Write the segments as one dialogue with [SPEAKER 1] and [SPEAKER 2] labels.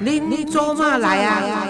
[SPEAKER 1] 您做嘛来啊？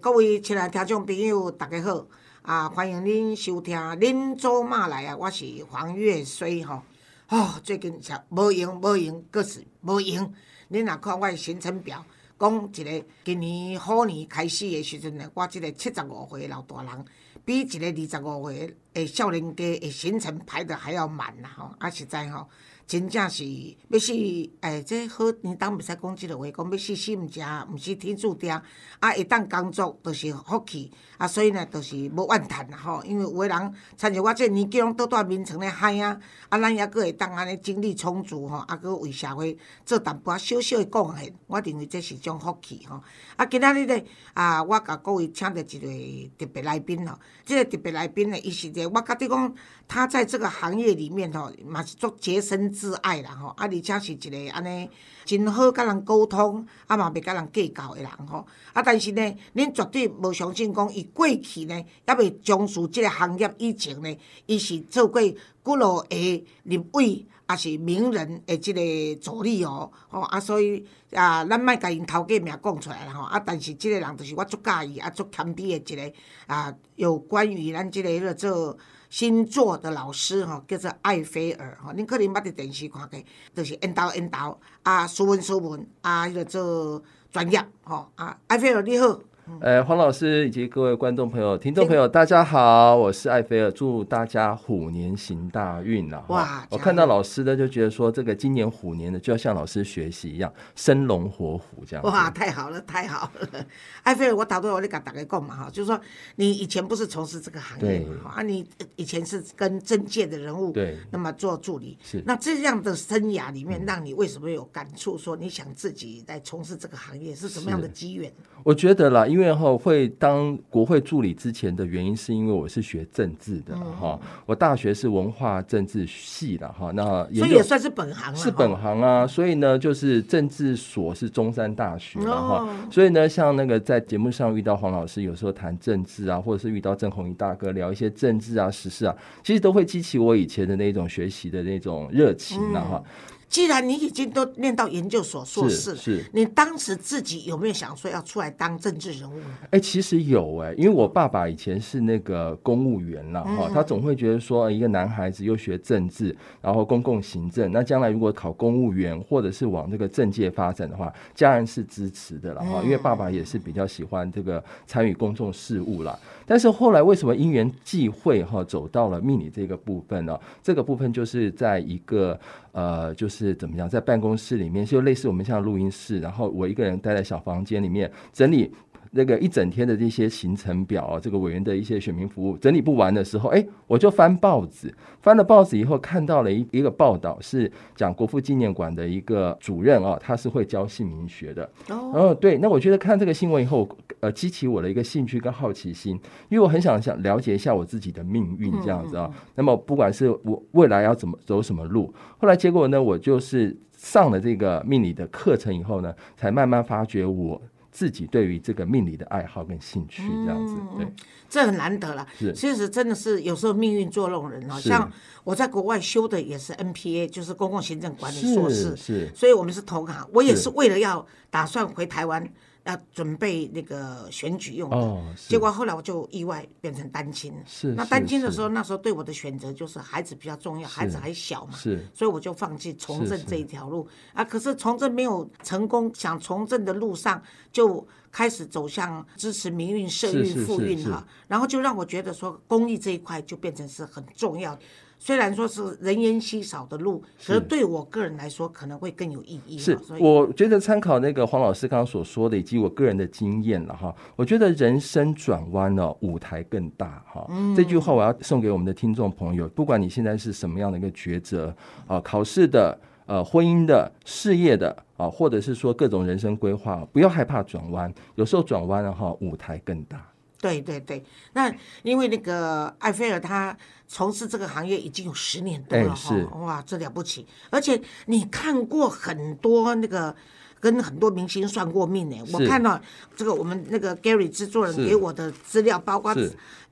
[SPEAKER 1] 各位亲爱听众朋友，大家好啊！欢迎您收听《恁做嘛来啊》，我是黄月水吼。哦，最近是无闲无闲，阁是无闲。恁若看我的行程表，讲一个今年虎年开始的时阵呢，我即个七十五岁的老大人，比一个二十五岁的少年家的行程排得还要满啦吼！啊，实在吼。真正是要死，哎，这好年当袂使讲即个话，讲要死死毋食，毋是天注定。啊，会当工作，就是福气。啊，所以呢，就是无怨叹啦吼。因为有诶人，参像我这年纪拢倒蹛眠床咧嗨啊，啊，咱抑佫会当安尼精力充足吼，啊，佫为社会做淡薄仔小小诶贡献。我认为这是种福气吼。啊，今仔日咧，啊，我甲各位请着一位特别来宾吼。即个特别来宾呢，伊是个我甲你讲，他在这个行业里面吼，嘛是做洁身自爱啦吼。啊，而且是一个安尼真好甲人沟通，啊嘛袂甲人计较诶人吼。啊，但是呢，恁绝对无相信讲伊。过去呢，也未从事即个行业以前呢，伊是做过几落个立委，也是名人的即个助理哦，吼啊，所以啊，咱莫甲因头家名讲出来啦吼，啊，但是即个人就是我足介意啊，足谦卑的一个啊，有关于咱即个做星座的老师吼，叫做艾菲尔吼，恁可能捌伫电视看过，就是引导引导啊，斯文斯文啊，迄个做专业吼啊，艾菲尔你好。
[SPEAKER 2] 呃，黄老师以及各位观众朋友、听众朋友，大家好，我是艾菲尔，祝大家虎年行大运呐！哇，我看到老师呢，就觉得说这个今年虎年呢，就要向老师学习一样，生龙活虎这样。
[SPEAKER 1] 哇，太好了，太好了！艾菲尔，我打断我你甲大家讲嘛哈，就是说你以前不是从事这个行业嘛，啊，你以前是跟政界的人物
[SPEAKER 2] 对，
[SPEAKER 1] 那么做助理
[SPEAKER 2] 是，
[SPEAKER 1] 那这样的生涯里面，让你为什么有感触？说你想自己来从事这个行业是什么样的机缘？
[SPEAKER 2] 我觉得啦，因为。然后会当国会助理之前的原因，是因为我是学政治的哈，我大学是文化政治系的哈，那
[SPEAKER 1] 所以也算是本行
[SPEAKER 2] 是本行啊，所以呢，就是政治所是中山大学哈，所以呢，像那个在节目上遇到黄老师，有时候谈政治啊，或者是遇到郑红一大哥聊一些政治啊、时事啊，其实都会激起我以前的那种学习的那种热情了哈。
[SPEAKER 1] 既然你已经都念到研究所硕士，
[SPEAKER 2] 是，
[SPEAKER 1] 你当时自己有没有想说要出来当政治人物呢？
[SPEAKER 2] 哎，其实有哎，因为我爸爸以前是那个公务员了哈，他总会觉得说，一个男孩子又学政治，然后公共行政，那将来如果考公务员或者是往这个政界发展的话，家人是支持的了哈，因为爸爸也是比较喜欢这个参与公众事务了。但是后来为什么因缘际会哈走到了命理这个部分呢？这个部分就是在一个呃，就。是怎么样？在办公室里面，就类似我们像录音室，然后我一个人待在小房间里面整理。那个一整天的这些行程表啊，这个委员的一些选民服务整理不完的时候，哎，我就翻报纸，翻了报纸以后看到了一一个报道，是讲国父纪念馆的一个主任啊，他是会教姓名学的。哦，对，那我觉得看这个新闻以后，呃，激起我的一个兴趣跟好奇心，因为我很想想了解一下我自己的命运这样子啊。那么不管是我未来要怎么走什么路，后来结果呢，我就是上了这个命理的课程以后呢，才慢慢发觉我。自己对于这个命理的爱好跟兴趣，这样子，对，
[SPEAKER 1] 这很难得了。
[SPEAKER 2] 是，
[SPEAKER 1] 其实真的是有时候命运捉弄人啊。像我在国外修的也是 NPA，就是公共行政管理硕士，
[SPEAKER 2] 是，
[SPEAKER 1] 所以我们是同行。我也是为了要打算回台湾。要准备那个选举用的，结果后来我就意外变成单亲。
[SPEAKER 2] 是，
[SPEAKER 1] 那单亲的时候，那时候对我的选择就是孩子比较重要，孩子还小嘛，
[SPEAKER 2] 是，
[SPEAKER 1] 所以我就放弃从政这一条路。啊。可是从政没有成功，想从政的路上就开始走向支持民运、社运、富运哈，然后就让我觉得说公益这一块就变成是很重要。虽然说是人烟稀少的路，可是对我个人来说可能会更有意义。
[SPEAKER 2] 是，我觉得参考那个黄老师刚刚所说的，以及我个人的经验了哈，我觉得人生转弯了，舞台更大哈。这句话我要送给我们的听众朋友，不管你现在是什么样的一个抉择啊，考试的、呃，婚姻的、事业的啊，或者是说各种人生规划，不要害怕转弯，有时候转弯了哈，舞台更大。
[SPEAKER 1] 对对对，那因为那个艾菲尔他从事这个行业已经有十年多了哈，哇，这了不起！而且你看过很多那个跟很多明星算过命呢。我看到这个我们那个 Gary 制作人给我的资料，包括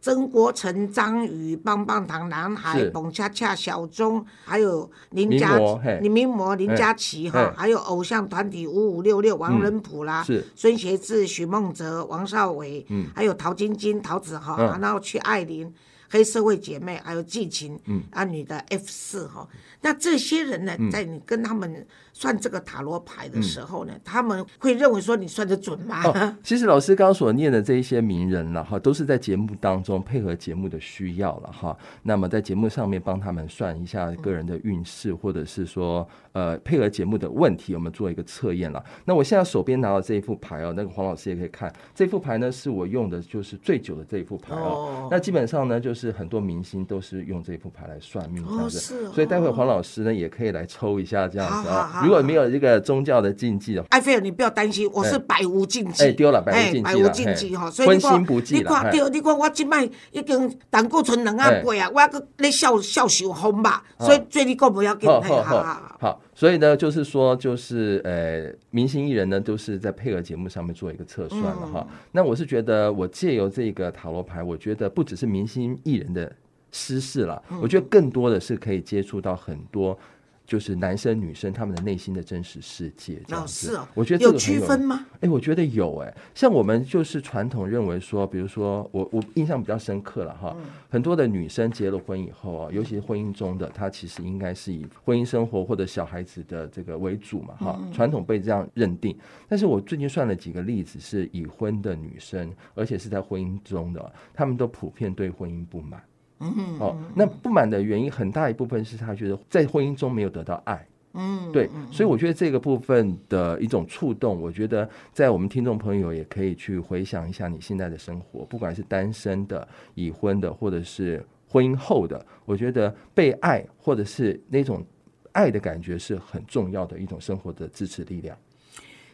[SPEAKER 1] 曾国成、张宇、棒棒糖男孩
[SPEAKER 2] 是、
[SPEAKER 1] 蹦恰恰、小钟，还有林佳
[SPEAKER 2] 名模嘿。
[SPEAKER 1] 林名模林佳琪哈，还有偶像团体五五六六王仁普啦，孙协志、许梦哲、王少伟，
[SPEAKER 2] 嗯。
[SPEAKER 1] 还有陶晶晶、陶子豪，
[SPEAKER 2] 嗯。
[SPEAKER 1] 然后去爱琳。黑社会姐妹，还有季琴，
[SPEAKER 2] 嗯。
[SPEAKER 1] 啊，女的 F 四哈，那这些人呢，在你跟他们算这个塔罗牌的时候呢，他们会认为说你算的准吗？
[SPEAKER 2] 哦，其实老师刚刚所念的这一些名人了哈，都是在节目当中配合节目的需要了哈。那么在节目上面帮他们算一下个人的运势，或者是说呃配合节目的问题，我们做一个测验了。那我现在手边拿到这一副牌哦，那个黄老师也可以看，这副牌呢是我用的就是最久的这一副牌哦。
[SPEAKER 1] 哦
[SPEAKER 2] 那基本上呢，就是很多明星都是用这副牌来算命这样子，所以待会黄老师呢也可以来抽一下这样子啊。
[SPEAKER 1] 好好好
[SPEAKER 2] 如果没有这个宗教的禁忌的话。
[SPEAKER 1] 埃菲尔，你不要担心，我是百无禁忌。
[SPEAKER 2] 哎丢了百无禁忌啦
[SPEAKER 1] 百无禁忌哈，所以你看
[SPEAKER 2] 荤腥不忌
[SPEAKER 1] 你
[SPEAKER 2] 啦嘿
[SPEAKER 1] 看对，你看我即摆已经胆固醇两啊八啊，我还搁咧笑笑受风吧，所以最你讲不要紧，嘿，
[SPEAKER 2] 好
[SPEAKER 1] 好好好。
[SPEAKER 2] 所以呢，就是说，就是呃，明星艺人呢，都是在配合节目上面做一个测算了哈。那我是觉得，我借由这个塔罗牌，我觉得不只是明星艺人的私事了，我觉得更多的是可以接触到很多。就是男生女生他们的内心的真实世界，这样
[SPEAKER 1] 哦，
[SPEAKER 2] 子。
[SPEAKER 1] 是哦，
[SPEAKER 2] 我觉得这
[SPEAKER 1] 有
[SPEAKER 2] 个
[SPEAKER 1] 区分吗？
[SPEAKER 2] 哎、我觉得有哎、像我们就是传统认为说，比如说我我印象比较深刻了哈，很多的女生结了婚以后啊，尤其是婚姻中的，她其实应该是以婚姻生活或者小孩子的这个为主嘛哈，传统被这样认定。但是我最近算了几个例子，是已婚的女生，而且是在婚姻中的，她们都普遍对婚姻不满。嗯，哦，那不满的原因很大一部分是他觉得在婚姻中没有得到爱。
[SPEAKER 1] 嗯，
[SPEAKER 2] 对，所以我觉得这个部分的一种触动，我觉得在我们听众朋友也可以去回想一下你现在的生活，不管是单身的、已婚的，或者是婚姻后的，我觉得被爱或者是那种爱的感觉是很重要的一种生活的支持力量。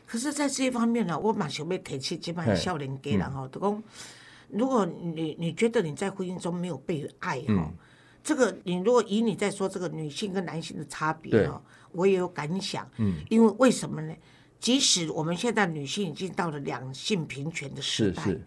[SPEAKER 1] 可是，在这一方面呢，我蛮想要提起这摆
[SPEAKER 2] 嘿
[SPEAKER 1] 少年家人吼，就讲，如果你你觉得你在婚姻中没有被爱哈、
[SPEAKER 2] 嗯。
[SPEAKER 1] 这个你如果以你在说这个女性跟男性的差别
[SPEAKER 2] 对。
[SPEAKER 1] 哦，我也有感想，嗯，因为为什么呢？即使我们现在女性已经到了两性平权的时代，
[SPEAKER 2] 是是，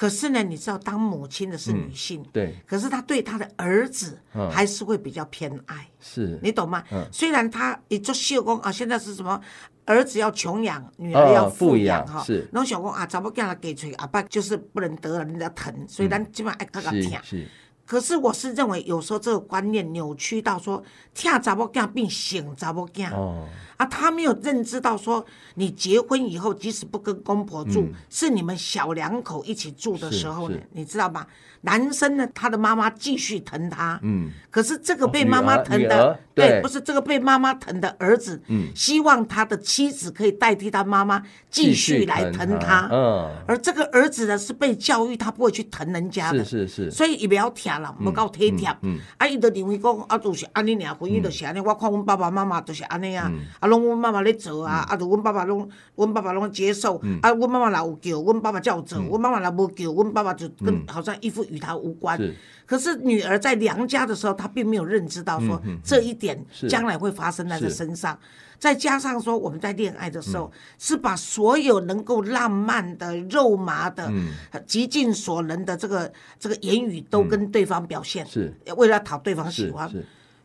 [SPEAKER 1] 可是呢，你知道当母亲的是女性，
[SPEAKER 2] 对，
[SPEAKER 1] 可是她对她的儿子
[SPEAKER 2] 嗯
[SPEAKER 1] 还是会比较偏爱。
[SPEAKER 2] 是，
[SPEAKER 1] 你懂吗？
[SPEAKER 2] 嗯
[SPEAKER 1] 虽然她也做秀工啊，现在是什么儿子要穷养，女儿要
[SPEAKER 2] 哦
[SPEAKER 1] 富
[SPEAKER 2] 富养
[SPEAKER 1] 哈。
[SPEAKER 2] 是
[SPEAKER 1] 然后小公啊，查某囝来给吹，阿爸就是不能得了人家疼，所以咱基本上爱看个疼。
[SPEAKER 2] 是是，
[SPEAKER 1] 可是我是认为，有时候这个观念扭曲到说，疼查某囝变省查某囝。
[SPEAKER 2] 哦，
[SPEAKER 1] 啊，他没有认知到说，你结婚以后，即使不跟公婆住，是你们小两口一起住的时候呢，你知道吗？男生呢，他的妈妈继续疼他，
[SPEAKER 2] 嗯，
[SPEAKER 1] 可是这个被
[SPEAKER 2] 哦
[SPEAKER 1] 妈妈疼的，
[SPEAKER 2] 儿对
[SPEAKER 1] 不是这个被妈妈疼的儿子，
[SPEAKER 2] 嗯。
[SPEAKER 1] 希望他的妻子可以代替他妈妈继续来疼他，
[SPEAKER 2] 嗯，
[SPEAKER 1] 而这个儿子呢是被教育，他不会去疼人家的，
[SPEAKER 2] 是是是，
[SPEAKER 1] 所以也不要疼啦，无够体贴。
[SPEAKER 2] 嗯
[SPEAKER 1] 啊，伊就认为讲啊，就是安尼俩，婚姻就是安尼。我看阮爸爸妈妈就是安尼
[SPEAKER 2] 嗯。
[SPEAKER 1] 啊，啊，拢阮妈妈咧做啊，啊，就阮爸爸拢，阮爸爸拢接受。
[SPEAKER 2] 嗯。
[SPEAKER 1] 啊，阮妈妈若有叫，阮爸爸才有做；阮妈妈若无叫，阮爸爸就跟好像一副与他无关。可是女儿在娘家的时候，她并没有认知到说这一点将来会发生在她身上。再加上说，我们在恋爱的时候，
[SPEAKER 2] 嗯。
[SPEAKER 1] 是把所有能够浪漫的、肉麻的、
[SPEAKER 2] 嗯。
[SPEAKER 1] 极尽所能的这个这个言语都跟对方表现，
[SPEAKER 2] 是。
[SPEAKER 1] 为了讨对方喜欢。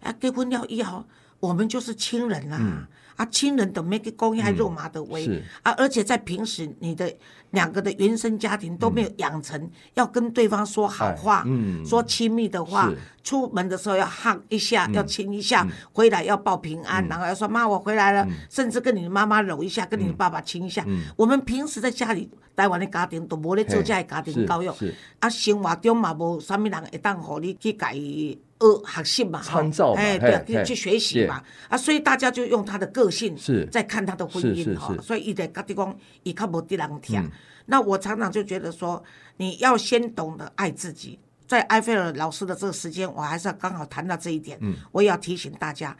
[SPEAKER 1] 啊，结婚了以后，我们就是亲人啦、啊，亲人都没去讲遐肉麻的话、
[SPEAKER 2] 嗯
[SPEAKER 1] 啊，而且在平时你的两个的原生家庭都没有养成要跟对方说好话，
[SPEAKER 2] 嗯。
[SPEAKER 1] 说亲密的话，出门的时候要 hug 一下，要亲一下，回来要报平安，然后要说妈我回来了，甚至跟你的妈妈搂一下，跟你的爸爸亲一下。我们平时在家里台湾的家庭都无咧做家庭教育
[SPEAKER 2] 是，
[SPEAKER 1] 啊，生活中嘛无啥物人会当互你去家己学学习嘛，吼
[SPEAKER 2] 参照嘛
[SPEAKER 1] 哎，对啊，
[SPEAKER 2] 嘿嘿
[SPEAKER 1] 去去学习嘛，啊，所以大家就用他的个性
[SPEAKER 2] 是
[SPEAKER 1] 在看他的婚姻哈，所以伊在各地讲，伊较无得人听。那我常常就觉得说，你要先懂得爱自己。在埃菲尔老师的这个时间，我还是要刚好谈到这一点，嗯我也要提醒大家。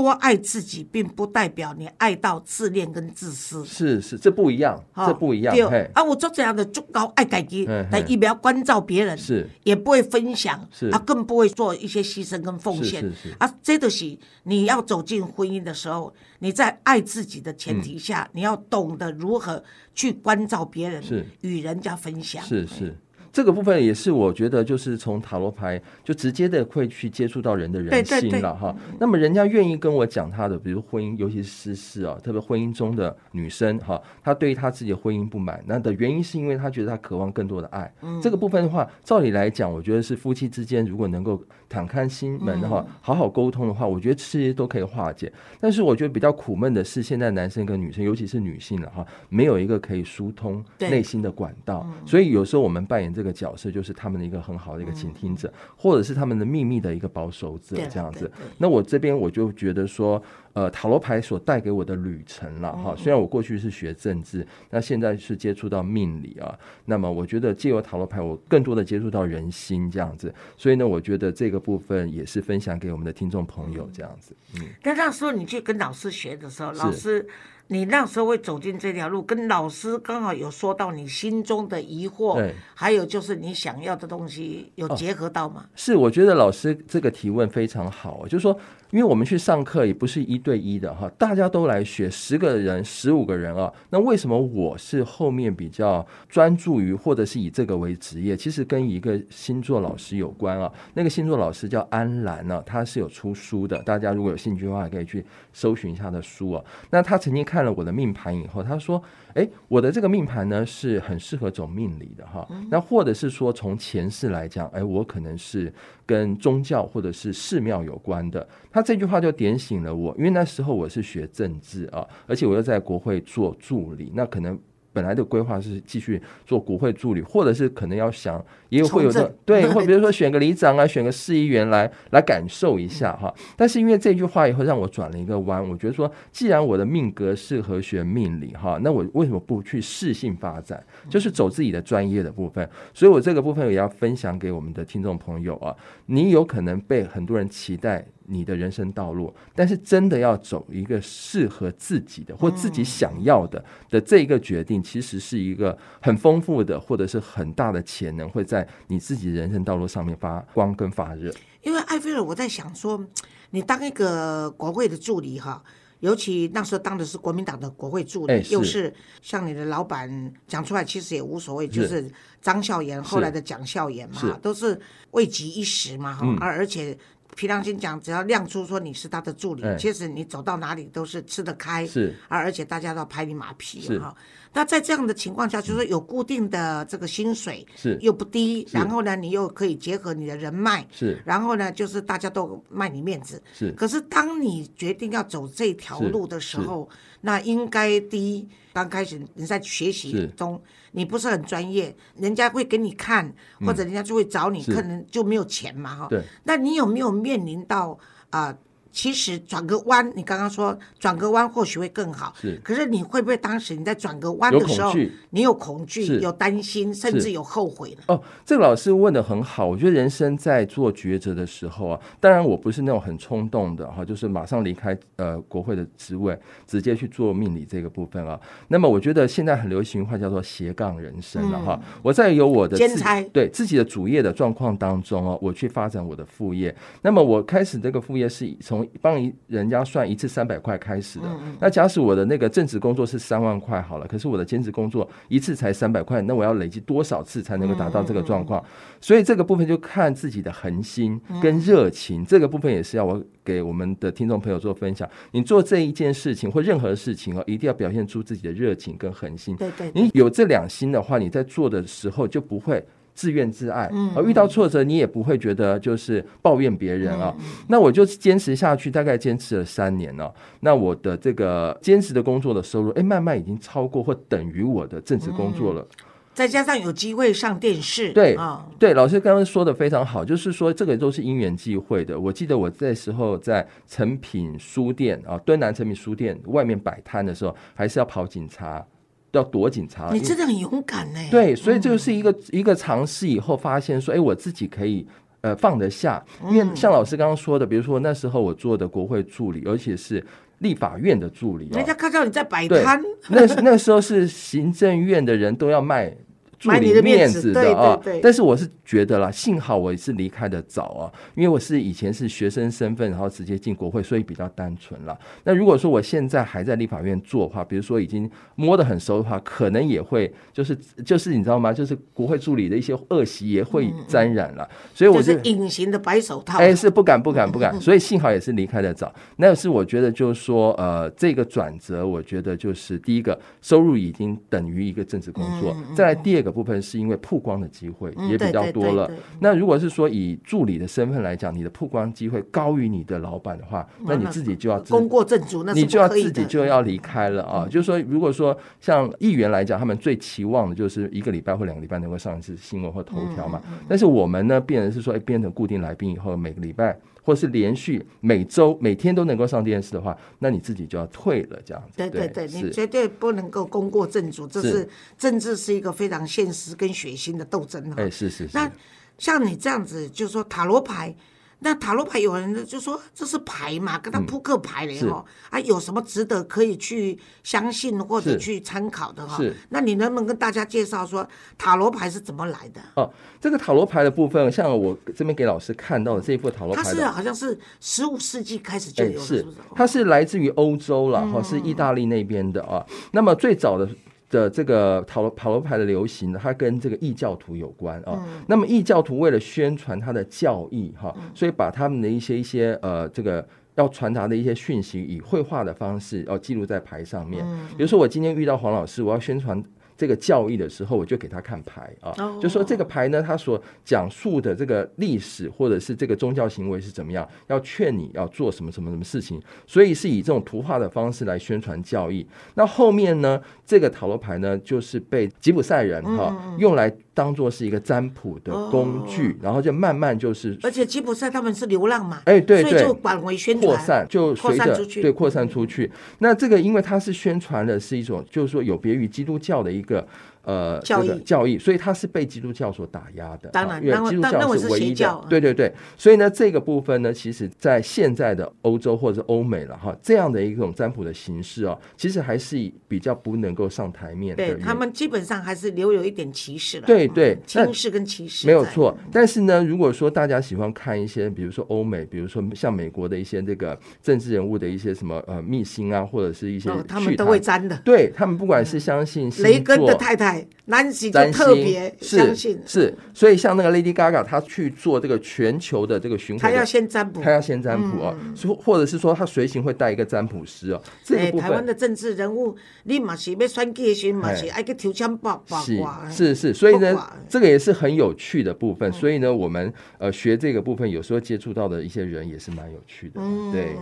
[SPEAKER 1] 多爱自己，并不代表你爱到自恋跟自私。
[SPEAKER 2] 是是，这不一样，这不一样。
[SPEAKER 1] 对
[SPEAKER 2] 嘿，
[SPEAKER 1] 啊，我做这样的就高爱改己
[SPEAKER 2] 嗯，
[SPEAKER 1] 但也不要关照别人，
[SPEAKER 2] 是
[SPEAKER 1] 也不会分享
[SPEAKER 2] 是，
[SPEAKER 1] 啊，更不会做一些牺牲跟奉献
[SPEAKER 2] 是是是
[SPEAKER 1] 啊。这都是你要走进婚姻的时候，你在爱自己的前提下，你要懂得如何去关照别人，
[SPEAKER 2] 嗯是
[SPEAKER 1] 与人家分享。
[SPEAKER 2] 是是。这个部分也是我觉得，就是从塔罗牌就直接的会去接触到人的人心了哈。那么人家愿意跟我讲他的，比如婚姻，尤其是私事啊，特别婚姻中的女生哈，她对于她自己的婚姻不满，那的原因是因为她觉得她渴望更多的爱。
[SPEAKER 1] 嗯
[SPEAKER 2] 这个部分的话，照理来讲，我觉得是夫妻之间如果能够敞开心门的话，
[SPEAKER 1] 嗯。
[SPEAKER 2] 好好沟通的话，我觉得这些都可以化解。但是我觉得比较苦闷的是，现在男生跟女生，尤其是女性了哈，没有一个可以疏通内心的管道，所以有时候我们扮演这个角色，就是他们的一个很好的一个倾听者，或者是他们的秘密的一个保守者这样子。那我这边我就觉得说，呃，塔罗牌所带给我的旅程了哈，虽然我过去是学政治，那现在是接触到命理啊，那么我觉得借由塔罗牌，我更多的接触到人心这样子，所以呢，我觉得这个部分也是分享给我们的听众朋友这样子。嗯，
[SPEAKER 1] 那那时候你去跟老师学的时候，老师，你那时候会走进这条路，跟老师刚好有说到你心中的疑惑
[SPEAKER 2] 对，
[SPEAKER 1] 还有就是你想要的东西有结合到吗？
[SPEAKER 2] 是，我觉得老师这个提问非常好，就是说，因为我们去上课也不是一对一的哈，大家都来学，十个人、十五个人啊，那为什么我是后面比较专注于，或者是以这个为职业？其实跟一个星座老师有关啊，那个星座老师叫安兰呢、他是有出书的，大家如果有兴趣的话，可以去搜寻一下他的书啊。那他曾经看了我的命盘以后，他说：“哎，我的这个命盘呢是很适合走命理的哈。那或者是说从前世来讲，哎，我可能是跟宗教或者是寺庙有关的。他这句话就点醒了我，因为那时候我是学政治啊，而且我又在国会做助理，那可能。本来的规划是继续做国会助理，或者是可能要想，也有会有的对，或比如说选个里长啊，选个市议员来来感受一下哈。但是因为这句话以后让我转了一个弯，我觉得说，既然我的命格适合学命理哈，那我为什么不去适性发展，就是走自己的专业的部分？所以我这个部分也要分享给我们的听众朋友啊，你有可能被很多人期待。你的人生道路，但是真的要走一个适合自己的或自己想要的的这一个决定，其实是一个很丰富的或者是很大的潜能，会在你自己人生道路上面发光跟发热。
[SPEAKER 1] 因为艾菲尔，我在想说，你当一个国会的助理哈，尤其那时候当的是国民党的国会助理，又是像你的老板讲出来，其实也无所谓，就是张孝言后来的蒋孝严
[SPEAKER 2] 是
[SPEAKER 1] 嘛，都是位极一时嘛哈，
[SPEAKER 2] 嗯
[SPEAKER 1] 而、而且。皮良心讲，只要亮出说你是他的助理，
[SPEAKER 2] 哎。
[SPEAKER 1] 其实你走到哪里都是吃得开，
[SPEAKER 2] 是。
[SPEAKER 1] 而而且大家都要拍你马屁
[SPEAKER 2] 是。
[SPEAKER 1] 哈。那在这样的情况下，就是说有固定的这个薪水，
[SPEAKER 2] 是。
[SPEAKER 1] 又不低，然后呢，你又可以结合你的人脉，
[SPEAKER 2] 是。
[SPEAKER 1] 然后呢，就是大家都卖你面子。
[SPEAKER 2] 是。
[SPEAKER 1] 可是当你决定要走这条路的时候，那应该第一，刚开始你在学习中，你不是很专业，人家会给你看，或者人家就会找你，
[SPEAKER 2] 嗯
[SPEAKER 1] 可能就没有钱嘛，哈。
[SPEAKER 2] 对。
[SPEAKER 1] 那你有没有面临到啊、其实转个弯，你刚刚说转个弯或许会更好，
[SPEAKER 2] 是
[SPEAKER 1] 可是你会不会当时你在转个弯的时候你有恐惧、有担心，甚至有后悔呢？
[SPEAKER 2] 哦，这个老师问的很好，我觉得人生在做抉择的时候啊，当然我不是那种很冲动的哈，就是马上离开呃国会的职位，直接去做命理这个部分啊。那么我觉得现在很流行话叫做斜杠人生了哈。我在有我的自
[SPEAKER 1] 兼差
[SPEAKER 2] 对自己的主业的状况当中哦，我去发展我的副业。那么我开始这个副业是从帮一人家算一次三百块开始的。那假使我的那个正职工作是三万块好了，可是我的兼职工作一次才三百块，那我要累积多少次才能够达到这个状况？所以这个部分就看自己的恒心跟热情，这个部分也是要我给我们的听众朋友做分享。你做这一件事情或任何事情哦，一定要表现出自己的热情跟恒心。
[SPEAKER 1] 对对对
[SPEAKER 2] 你有这两心的话，你在做的时候就不会。自怨自艾，而遇到挫折，你也不会觉得就是抱怨别人啊。那我就坚持下去，大概坚持了三年了、那我的这个坚持的工作的收入，哎，慢慢已经超过或等于我的正职工作了。
[SPEAKER 1] 再加上有机会上电视，
[SPEAKER 2] 对
[SPEAKER 1] 啊，
[SPEAKER 2] 对，老师刚刚说的非常好，就是说这个都是因缘际会的。我记得我那时候在诚品书店啊，敦南诚品书店外面摆摊的时候，还是要跑警察，要躲警察。
[SPEAKER 1] 你真的很勇敢呢。
[SPEAKER 2] 对，所以这就是一个、一个尝试以后发现说，哎，我自己可以。呃放得下，因为像老师刚刚说的，比如说那时候我做的国会助理，而且是立法院的助理、哦，
[SPEAKER 1] 人家看到你在摆摊，
[SPEAKER 2] 那那时候是行政院的人都要卖助理
[SPEAKER 1] 的面
[SPEAKER 2] 面
[SPEAKER 1] 子
[SPEAKER 2] 的啊
[SPEAKER 1] 对对。
[SPEAKER 2] 但是我是觉得啦，幸好我是离开的早啊，因为我是以前是学生身份，然后直接进国会，所以比较单纯了。那如果说我现在还在立法院做的话，比如说已经摸得很熟的话，可能也会就是就是你知道吗？就是国会助理的一些恶习也会沾染了，所以我是
[SPEAKER 1] 隐形的白手套。
[SPEAKER 2] 哎，是不敢不敢不敢，所以幸好也是离开的早。那是我觉得就是说，呃，这个转折，我觉得就是第一个收入已经等于一个政治工作，再来第二个部分是因为曝光的机会
[SPEAKER 1] 嗯
[SPEAKER 2] 也比较多了。那如果是说以助理的身份来讲，你的曝光机会高于你的老板的话，那你自己就要自
[SPEAKER 1] 功过正主，那
[SPEAKER 2] 你就要。自己就要离开了啊！就是说，如果说像议员来讲，他们最期望的就是一个礼拜或两个礼拜能够上一次新闻或头条嘛。
[SPEAKER 1] 嗯
[SPEAKER 2] 但是我们呢，变成是说，哎，变成固定来宾以后，每个礼拜或是连续每周每天都能够上电视的话，那你自己就要退了，这样子。
[SPEAKER 1] 对对对，你绝对不能够功过正主，这
[SPEAKER 2] 是
[SPEAKER 1] 是政治是一个非常现实跟血腥的斗争哈。
[SPEAKER 2] 哎，是是是
[SPEAKER 1] 那，像你这样子，就是说塔罗牌，那塔罗牌有人就说这是牌嘛，跟他扑克牌嘞
[SPEAKER 2] 嗯是
[SPEAKER 1] 哈、啊，有什么值得可以去相信或者去参考的哈
[SPEAKER 2] 是？
[SPEAKER 1] 那你能不能跟大家介绍说塔罗牌是怎么来的？
[SPEAKER 2] 哦，这个塔罗牌的部分，像我这边给老师看到的这一副塔罗牌
[SPEAKER 1] 它是。好像是十五世纪开始就
[SPEAKER 2] 哎，
[SPEAKER 1] 有了，
[SPEAKER 2] 是
[SPEAKER 1] 是不是？
[SPEAKER 2] 它是来自于欧洲了
[SPEAKER 1] 嗯
[SPEAKER 2] 哈，是意大利那边的啊。那么最早的的这个塔罗塔罗牌的流行呢，它跟这个异教徒有关啊。
[SPEAKER 1] 嗯
[SPEAKER 2] 那么异教徒为了宣传他的教义哈，所以把他们的一些一些呃这个。要传达的一些讯息，以绘画的方式哦记录在牌上面。
[SPEAKER 1] 嗯
[SPEAKER 2] 比如说，我今天遇到黄老师，我要宣传这个教义的时候，我就给他看牌啊，
[SPEAKER 1] 哦
[SPEAKER 2] 就说这个牌呢，它所讲述的这个历史或者是这个宗教行为是怎么样，要劝你要做什么什么什么事情，所以是以这种图画的方式来宣传教义。那后面呢，这个塔罗牌呢，就是被吉普赛人哈、用来当做是一个占卜的工具，然后就慢慢就是
[SPEAKER 1] 而且吉普赛他们是流浪嘛，
[SPEAKER 2] 哎对对
[SPEAKER 1] 所以就广为宣传，
[SPEAKER 2] 扩散，就
[SPEAKER 1] 扩
[SPEAKER 2] 随着
[SPEAKER 1] 散出去
[SPEAKER 2] 对扩散出去。那这个因为它是宣传的是一种，就是说有别于基督教的一个。呃，
[SPEAKER 1] 教义
[SPEAKER 2] 这个教义，所以它是被基督教所打压的。
[SPEAKER 1] 当然
[SPEAKER 2] 啊因为
[SPEAKER 1] 当然
[SPEAKER 2] 基督教
[SPEAKER 1] 当认为是
[SPEAKER 2] 唯一
[SPEAKER 1] 邪教
[SPEAKER 2] 的，对对对。所以呢，这个部分呢，其实在现在的欧洲或者欧美了哈，这样的一种占卜的形式哦，其实还是比较不能够上台面的。
[SPEAKER 1] 对他们基本上还是留有一点歧视了，
[SPEAKER 2] 对对
[SPEAKER 1] 嗯
[SPEAKER 2] 那
[SPEAKER 1] 轻视跟歧视
[SPEAKER 2] 没有错，但是呢，如果说大家喜欢看一些，比如说欧美，比如说像美国的一些这个政治人物的一些什么呃秘辛啊，或者是一些
[SPEAKER 1] 哦，他们都会沾的。
[SPEAKER 2] 对他们不管是相信星
[SPEAKER 1] 雷根的
[SPEAKER 2] 太
[SPEAKER 1] 太太南极就特
[SPEAKER 2] 星
[SPEAKER 1] 别相信，
[SPEAKER 2] 是，所以像那个 Lady Gaga，她去做这个全球的这个巡回的，
[SPEAKER 1] 他要先占卜
[SPEAKER 2] 她。要先占卜啊，说或者是说她随行会带一个占卜师哦，这
[SPEAKER 1] 哎，台湾的政治人物，你嘛是要选举的时候嘛是
[SPEAKER 2] 哎
[SPEAKER 1] 爱去抽签八卦。哎
[SPEAKER 2] 是是，所以呢这个也是很有趣的部
[SPEAKER 1] 嗯
[SPEAKER 2] 分。所以呢，我们呃学这个部分，有时候接触到的一些人也是蛮有趣的。
[SPEAKER 1] 嗯
[SPEAKER 2] 对，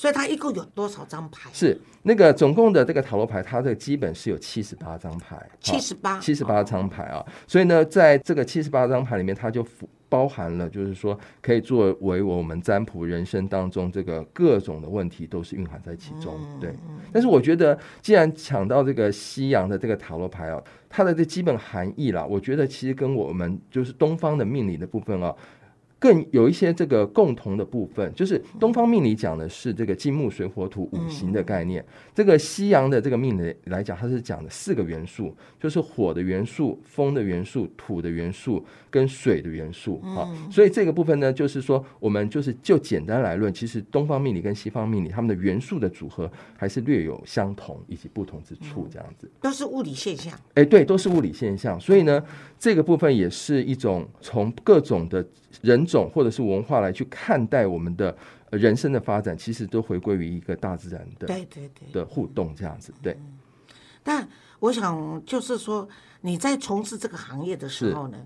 [SPEAKER 1] 所以它一共有多少张牌？
[SPEAKER 2] 是那个总共的这个塔罗牌，它的基本是有七十八张牌，
[SPEAKER 1] 七十八
[SPEAKER 2] 七十八张牌啊。所以呢，在这个七十八张牌里面，它就包含了，就是说可以作为我们占卜人生当中这个各种的问题都是蕴含在其中。
[SPEAKER 1] 嗯
[SPEAKER 2] 对，但是我觉得，既然抢到这个西洋的这个塔罗牌啊，它的这基本含义啦，我觉得其实跟我们就是东方的命理的部分啊。更有一些这个共同的部分，就是东方命理讲的是这个金木水火土五行的概念，这个西洋的这个命理来讲，它是讲的四个元素，就是火的元素、风的元素、土的元素跟水的元素啊。所以这个部分呢，就是说我们就是就简单来论，其实东方命理跟西方命理他们的元素的组合还是略有相同以及不同之处，这样子。
[SPEAKER 1] 都是物理现象。
[SPEAKER 2] 哎，对，都是物理现象，所以呢，这个部分也是一种从各种的人种或者是文化来去看待我们的呃人生的发展，其实都回归于一个大自然的
[SPEAKER 1] 对对对。
[SPEAKER 2] 的互动这样子。对，
[SPEAKER 1] 但我想就是说，你在从事这个行业的时候呢，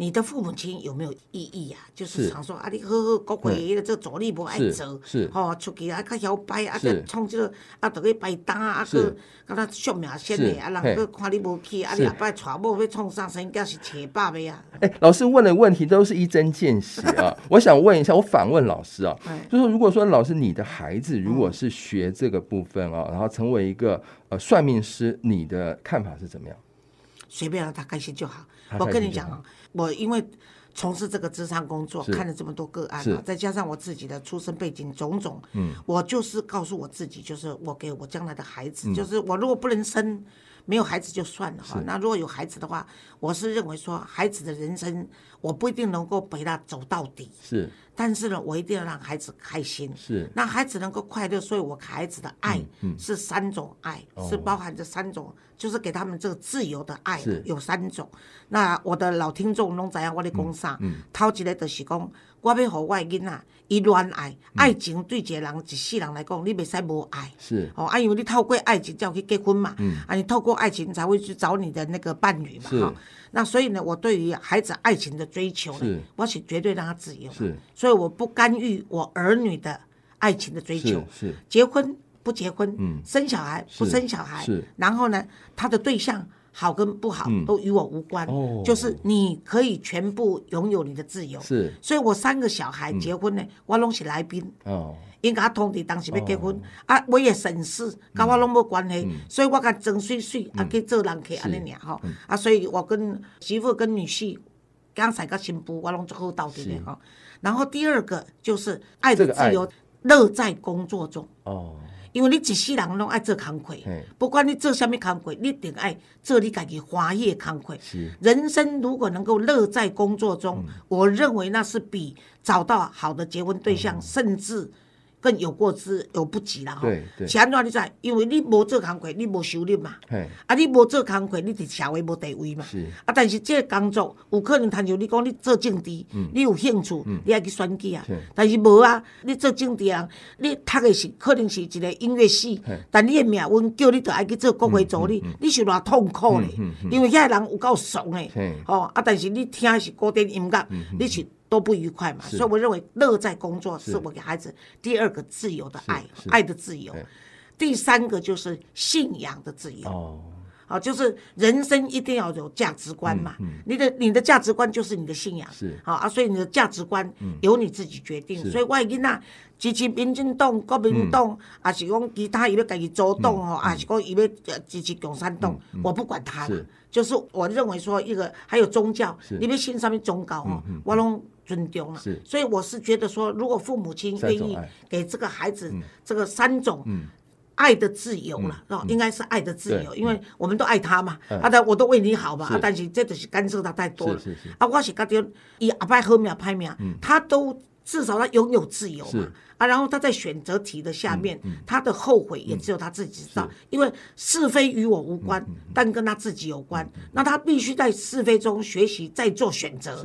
[SPEAKER 1] 你的父母亲有没有异议啊？就是
[SPEAKER 2] 是
[SPEAKER 1] 想说啊，你好好国会的这个助理无爱
[SPEAKER 2] 是
[SPEAKER 1] 做，
[SPEAKER 2] 是
[SPEAKER 1] 吼、出去啊，较摇摆啊，
[SPEAKER 2] 是
[SPEAKER 1] 再创这个啊，就去摆单啊，个敢若宿命先的啊，人
[SPEAKER 2] 嘿
[SPEAKER 1] 个看你无去，啊，
[SPEAKER 2] 是
[SPEAKER 1] 你后摆娶某要创啥生囝是扯爸的啊？
[SPEAKER 2] 哎，老师问的问题都是一针见血啊！我想问一下，我反问老师啊
[SPEAKER 1] 哎，
[SPEAKER 2] 就是如果说老师你的孩子如果是学这个部分啊，然后成为一个呃算命师，你的看法是怎么样？
[SPEAKER 1] 随便让他开心就好。我跟你讲啊，我因为从事这个职场工作，看了这么多个案啊，再加上我自己的出身背景种种，嗯，我就是告诉我自己，就是我给我将来的孩
[SPEAKER 2] 嗯
[SPEAKER 1] 子，就是我如果不能生。没有孩子就算了哈，那如果有孩子的话，我是认为说孩子的人生我不一定能够陪他走到底，
[SPEAKER 2] 是。
[SPEAKER 1] 但是呢，我一定要让孩子开心，
[SPEAKER 2] 是。
[SPEAKER 1] 那孩子能够快乐，所以我给孩子的爱
[SPEAKER 2] 嗯
[SPEAKER 1] 是三种爱，是包含这三种，就是给他们这个自由的爱
[SPEAKER 2] 是。
[SPEAKER 1] 有三种。那我的老听众拢知影我咧讲啥，
[SPEAKER 2] 嗯。
[SPEAKER 1] 头一个就是讲，我要互我的囡仔伊恋爱，爱情对一个人一世人来讲，你袂使无爱。
[SPEAKER 2] 是。
[SPEAKER 1] 哦，啊，因为你透过爱情才有去结婚嘛，嗯。啊，你透过爱情才会去找你的那个伴侣嘛，哈、那所以呢，我对于孩子爱情的追求
[SPEAKER 2] 是。
[SPEAKER 1] 呢，我是绝对让他自由的，
[SPEAKER 2] 是。
[SPEAKER 1] 所以我不干预我儿女的爱情的追求。
[SPEAKER 2] 是，是。
[SPEAKER 1] 结婚不结婚，
[SPEAKER 2] 嗯。
[SPEAKER 1] 生小孩不生小孩，
[SPEAKER 2] 是。
[SPEAKER 1] 然后呢，他的对象好跟不好、都与我无关，就是你可以全部拥有你的自由。
[SPEAKER 2] 是。
[SPEAKER 1] 所以我三个小孩结婚呢，我拢是来宾。
[SPEAKER 2] 哦。
[SPEAKER 1] 因甲我通知当时要结婚，啊，我也省事，甲我拢无关系，所以我甲装水水，啊去做人客安尼尔吼，啊，所以我跟媳妇跟女婿，刚才甲新妇，我拢做好到底的吼。然后第二个就是爱的自由，乐在工作中。
[SPEAKER 2] 哦
[SPEAKER 1] 因为你一世人拢爱做工课，不管你做什么工课，你一定爱做你家己欢喜的工课。人生如果能够乐在工作中，我认为那是比找到好的结婚对象，甚至更有过之有不及啦。吼
[SPEAKER 2] 对对
[SPEAKER 1] 是安怎你知？因为你无做工课，你无收入嘛。啊，你无做工课，你伫社会无地位嘛。
[SPEAKER 2] 是
[SPEAKER 1] 啊，但是这个工作有可能，谈像你讲你做政治，你有兴趣，你爱去选举啊。但是无啊，你做政治啊，你读的是可能是一个音乐系，但你的命运叫你就爱去做国会助理，你是偌痛苦咧。因为遐人有够怂诶
[SPEAKER 2] 嘿，
[SPEAKER 1] 吼啊！但是你听的是古典音乐，你是都不愉快嘛。所以我认为乐在工作是我给孩子第二个自由的爱，爱的自由。第三个就是信仰的自由。
[SPEAKER 2] 哦
[SPEAKER 1] 好，就是人生一定要有价值观嘛。你的你的价值观就是你的信仰。
[SPEAKER 2] 是
[SPEAKER 1] 好啊，所以你的价值观由你自己决定。
[SPEAKER 2] 是
[SPEAKER 1] 所以我的囡仔支持民进党、国民党，还是讲其他伊要家己组党哦，还是讲伊要呃支持共产党，我不管他了。就是我认为说一个还有宗教，你要信上面宗教哦，我拢尊重了
[SPEAKER 2] 是。
[SPEAKER 1] 所以我是觉得说，如果父母亲愿意给这个孩子这个三种。爱的自由
[SPEAKER 2] 嗯。
[SPEAKER 1] 了，哦，应该是爱的自由，因为我们都爱他嘛，
[SPEAKER 2] 嗯。
[SPEAKER 1] 啊，但我都为你好嘛，
[SPEAKER 2] 是。
[SPEAKER 1] 啊，但是这就是干涉他太多了，
[SPEAKER 2] 是是是。
[SPEAKER 1] 啊，我是觉得以阿拜好命歹命，他都至少他拥有自由嘛，啊，然后他在选择题的下面，他的后悔也只有他自己知道，因为是非与我无关，但跟他自己有关，那他必须在是非中学习，再做选择。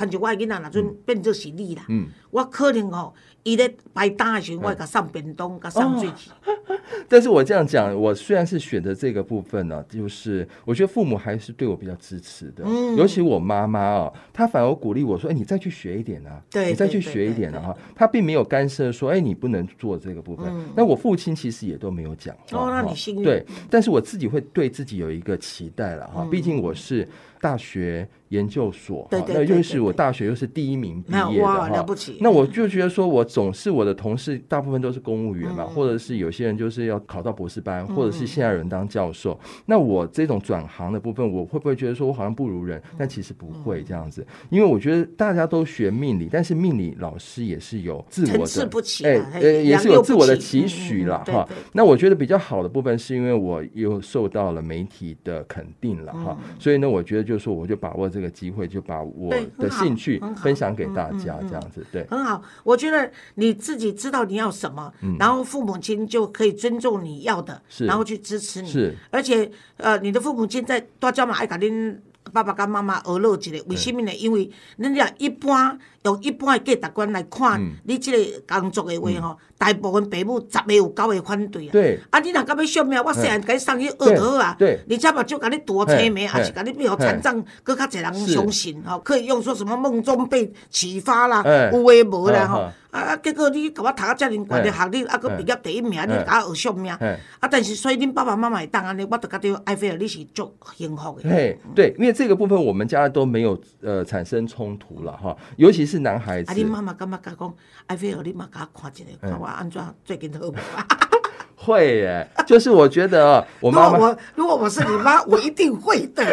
[SPEAKER 2] 是
[SPEAKER 1] 趁就我的囡仔若阵变做是你啦，
[SPEAKER 2] 嗯。
[SPEAKER 1] 我可能吼，伊咧排单的时候，我会甲送便当，甲送水去。
[SPEAKER 2] 但是我这样讲，我虽然是选择这个部分呢、就是我觉得父母还是对我比较支持的，
[SPEAKER 1] 嗯。
[SPEAKER 2] 尤其我妈妈哦，她反而鼓励我说：“哎，你再去学一点啊，
[SPEAKER 1] 对
[SPEAKER 2] 你再去学一点啊。”
[SPEAKER 1] 对
[SPEAKER 2] 哈，她并没有干涉说：“哎，你不能做这个部分。那我父亲其实也都没有讲话。
[SPEAKER 1] 哦那你幸运。
[SPEAKER 2] 对，但是我自己会对自己有一个期待了哈，毕竟我是大学研究所，哈
[SPEAKER 1] 对对
[SPEAKER 2] 那又是我大学又是第一名毕业的
[SPEAKER 1] 哇
[SPEAKER 2] 哈。
[SPEAKER 1] 了不起。
[SPEAKER 2] 那我就觉得说，我总是我的同事大部分都是公务员嘛，
[SPEAKER 1] 嗯。
[SPEAKER 2] 或者是有些人就是要考到博士班，或者是现在有人当教授。那我这种转行的部分，我会不会觉得说我好像不如人？但其实不
[SPEAKER 1] 嗯。
[SPEAKER 2] 会这样子，因为我觉得大家都学命理，但是命理老师也是有自我的
[SPEAKER 1] 差不起
[SPEAKER 2] 哎也是有自我的期许啦哈。那我觉得比较好的部分，是因为我又受到了媒体的肯定了哈，所以呢，我觉得就是说，我就把握这个机会，就把我的兴趣分享给大
[SPEAKER 1] 嗯
[SPEAKER 2] 家，
[SPEAKER 1] 嗯
[SPEAKER 2] 这样子对。
[SPEAKER 1] 很好，我觉得你自己知道你要什么，然后父母亲就可以尊重你要的，然后去支持你。
[SPEAKER 2] 是，
[SPEAKER 1] 而且呃，你的父母亲在大家嘛爱甲恁爸爸跟妈妈娱乐一下，为什么呢？因为恁俩一般用一般的价值观来看，
[SPEAKER 2] 嗯
[SPEAKER 1] 你即个工作的话吼，大部分爸母十个有九个反对啊。
[SPEAKER 2] 对
[SPEAKER 1] 啊，你若甲要惜命，我细汉甲你送去学就好啊。
[SPEAKER 2] 对对
[SPEAKER 1] 你家把就甲你多车名，
[SPEAKER 2] 嘿
[SPEAKER 1] 还是甲你变互残障，搁较侪人相信吼，可以用说什么梦中被启发啦，
[SPEAKER 2] 哎
[SPEAKER 1] 有诶无啦
[SPEAKER 2] 嗯
[SPEAKER 1] 吼
[SPEAKER 2] 嗯。
[SPEAKER 1] 啊啊！结果你甲我读啊遮尔悬的学历，啊，搁毕业第一名，你甲我学惜命。
[SPEAKER 2] 嘿
[SPEAKER 1] 啊，但是所以恁爸爸妈妈会当安尼，我就觉得艾菲尔你是足幸福的。
[SPEAKER 2] 对对，因为这个部分我们家都没有呃产生冲突了哈，尤其是是男孩子
[SPEAKER 1] 啊，。你妈妈感觉讲，艾菲尔你嘛甲我看一下，看我安怎最近好？
[SPEAKER 2] 会耶，就是我觉得哦 我妈妈，
[SPEAKER 1] 我如果我是你妈，我一定会的。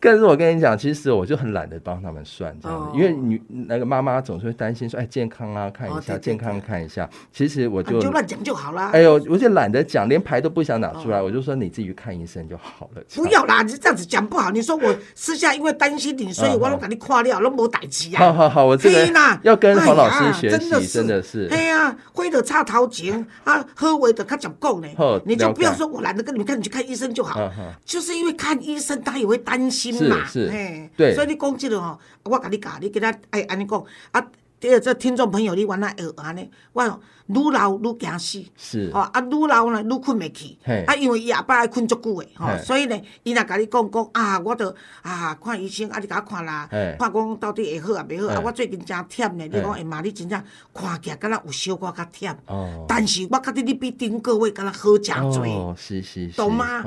[SPEAKER 2] 但是我跟你讲，其实我就很懒得帮他们算这样子，
[SPEAKER 1] 哦
[SPEAKER 2] 因为女那个妈妈总是会担心说，哎，健康啊，看一下，健康看一下。其实我
[SPEAKER 1] 啊
[SPEAKER 2] 就
[SPEAKER 1] 你就乱讲就好啦。
[SPEAKER 2] 哎呦，我就懒得讲，连牌都不想拿出来，我就说你自己去看医生就好了。
[SPEAKER 1] 不要啦，你这样子讲不好。你说我私下因为担心你，所以
[SPEAKER 2] 嗯
[SPEAKER 1] 我都给你看了，都没代志
[SPEAKER 2] 好
[SPEAKER 1] 啊。
[SPEAKER 2] 好好，我这个要跟黄老师学习，真
[SPEAKER 1] 真
[SPEAKER 2] 的是。
[SPEAKER 1] 哎呀，灰的差头前啊，喝为的他讲够呢，你就不要说我懒得跟你们看，你去看医生就好。就是因为看医生，他也会担心嘛。
[SPEAKER 2] 是是
[SPEAKER 1] 嘿
[SPEAKER 2] 对
[SPEAKER 1] 所以你讲这个吼，我跟你讲，你给他哎安尼讲啊。第二，这听众朋友，你原来学安尼，我愈老愈惊死。
[SPEAKER 2] 是。
[SPEAKER 1] 哦，啊，愈老呢愈困袂去，啊，因为伊阿爸爱困足久的，吼
[SPEAKER 2] 嘿，
[SPEAKER 1] 所以呢，伊若甲你讲讲啊，我着啊看医生，啊，你甲我看啦，看讲到底会好啊袂好啊，我最近真忝呢，你讲
[SPEAKER 2] 嘿。
[SPEAKER 1] 哎妈，你真正看起来敢若有小可较忝。
[SPEAKER 2] 哦，
[SPEAKER 1] 但是我觉得你比顶个月敢若好诚多。
[SPEAKER 2] 哦，是是是，
[SPEAKER 1] 懂吗？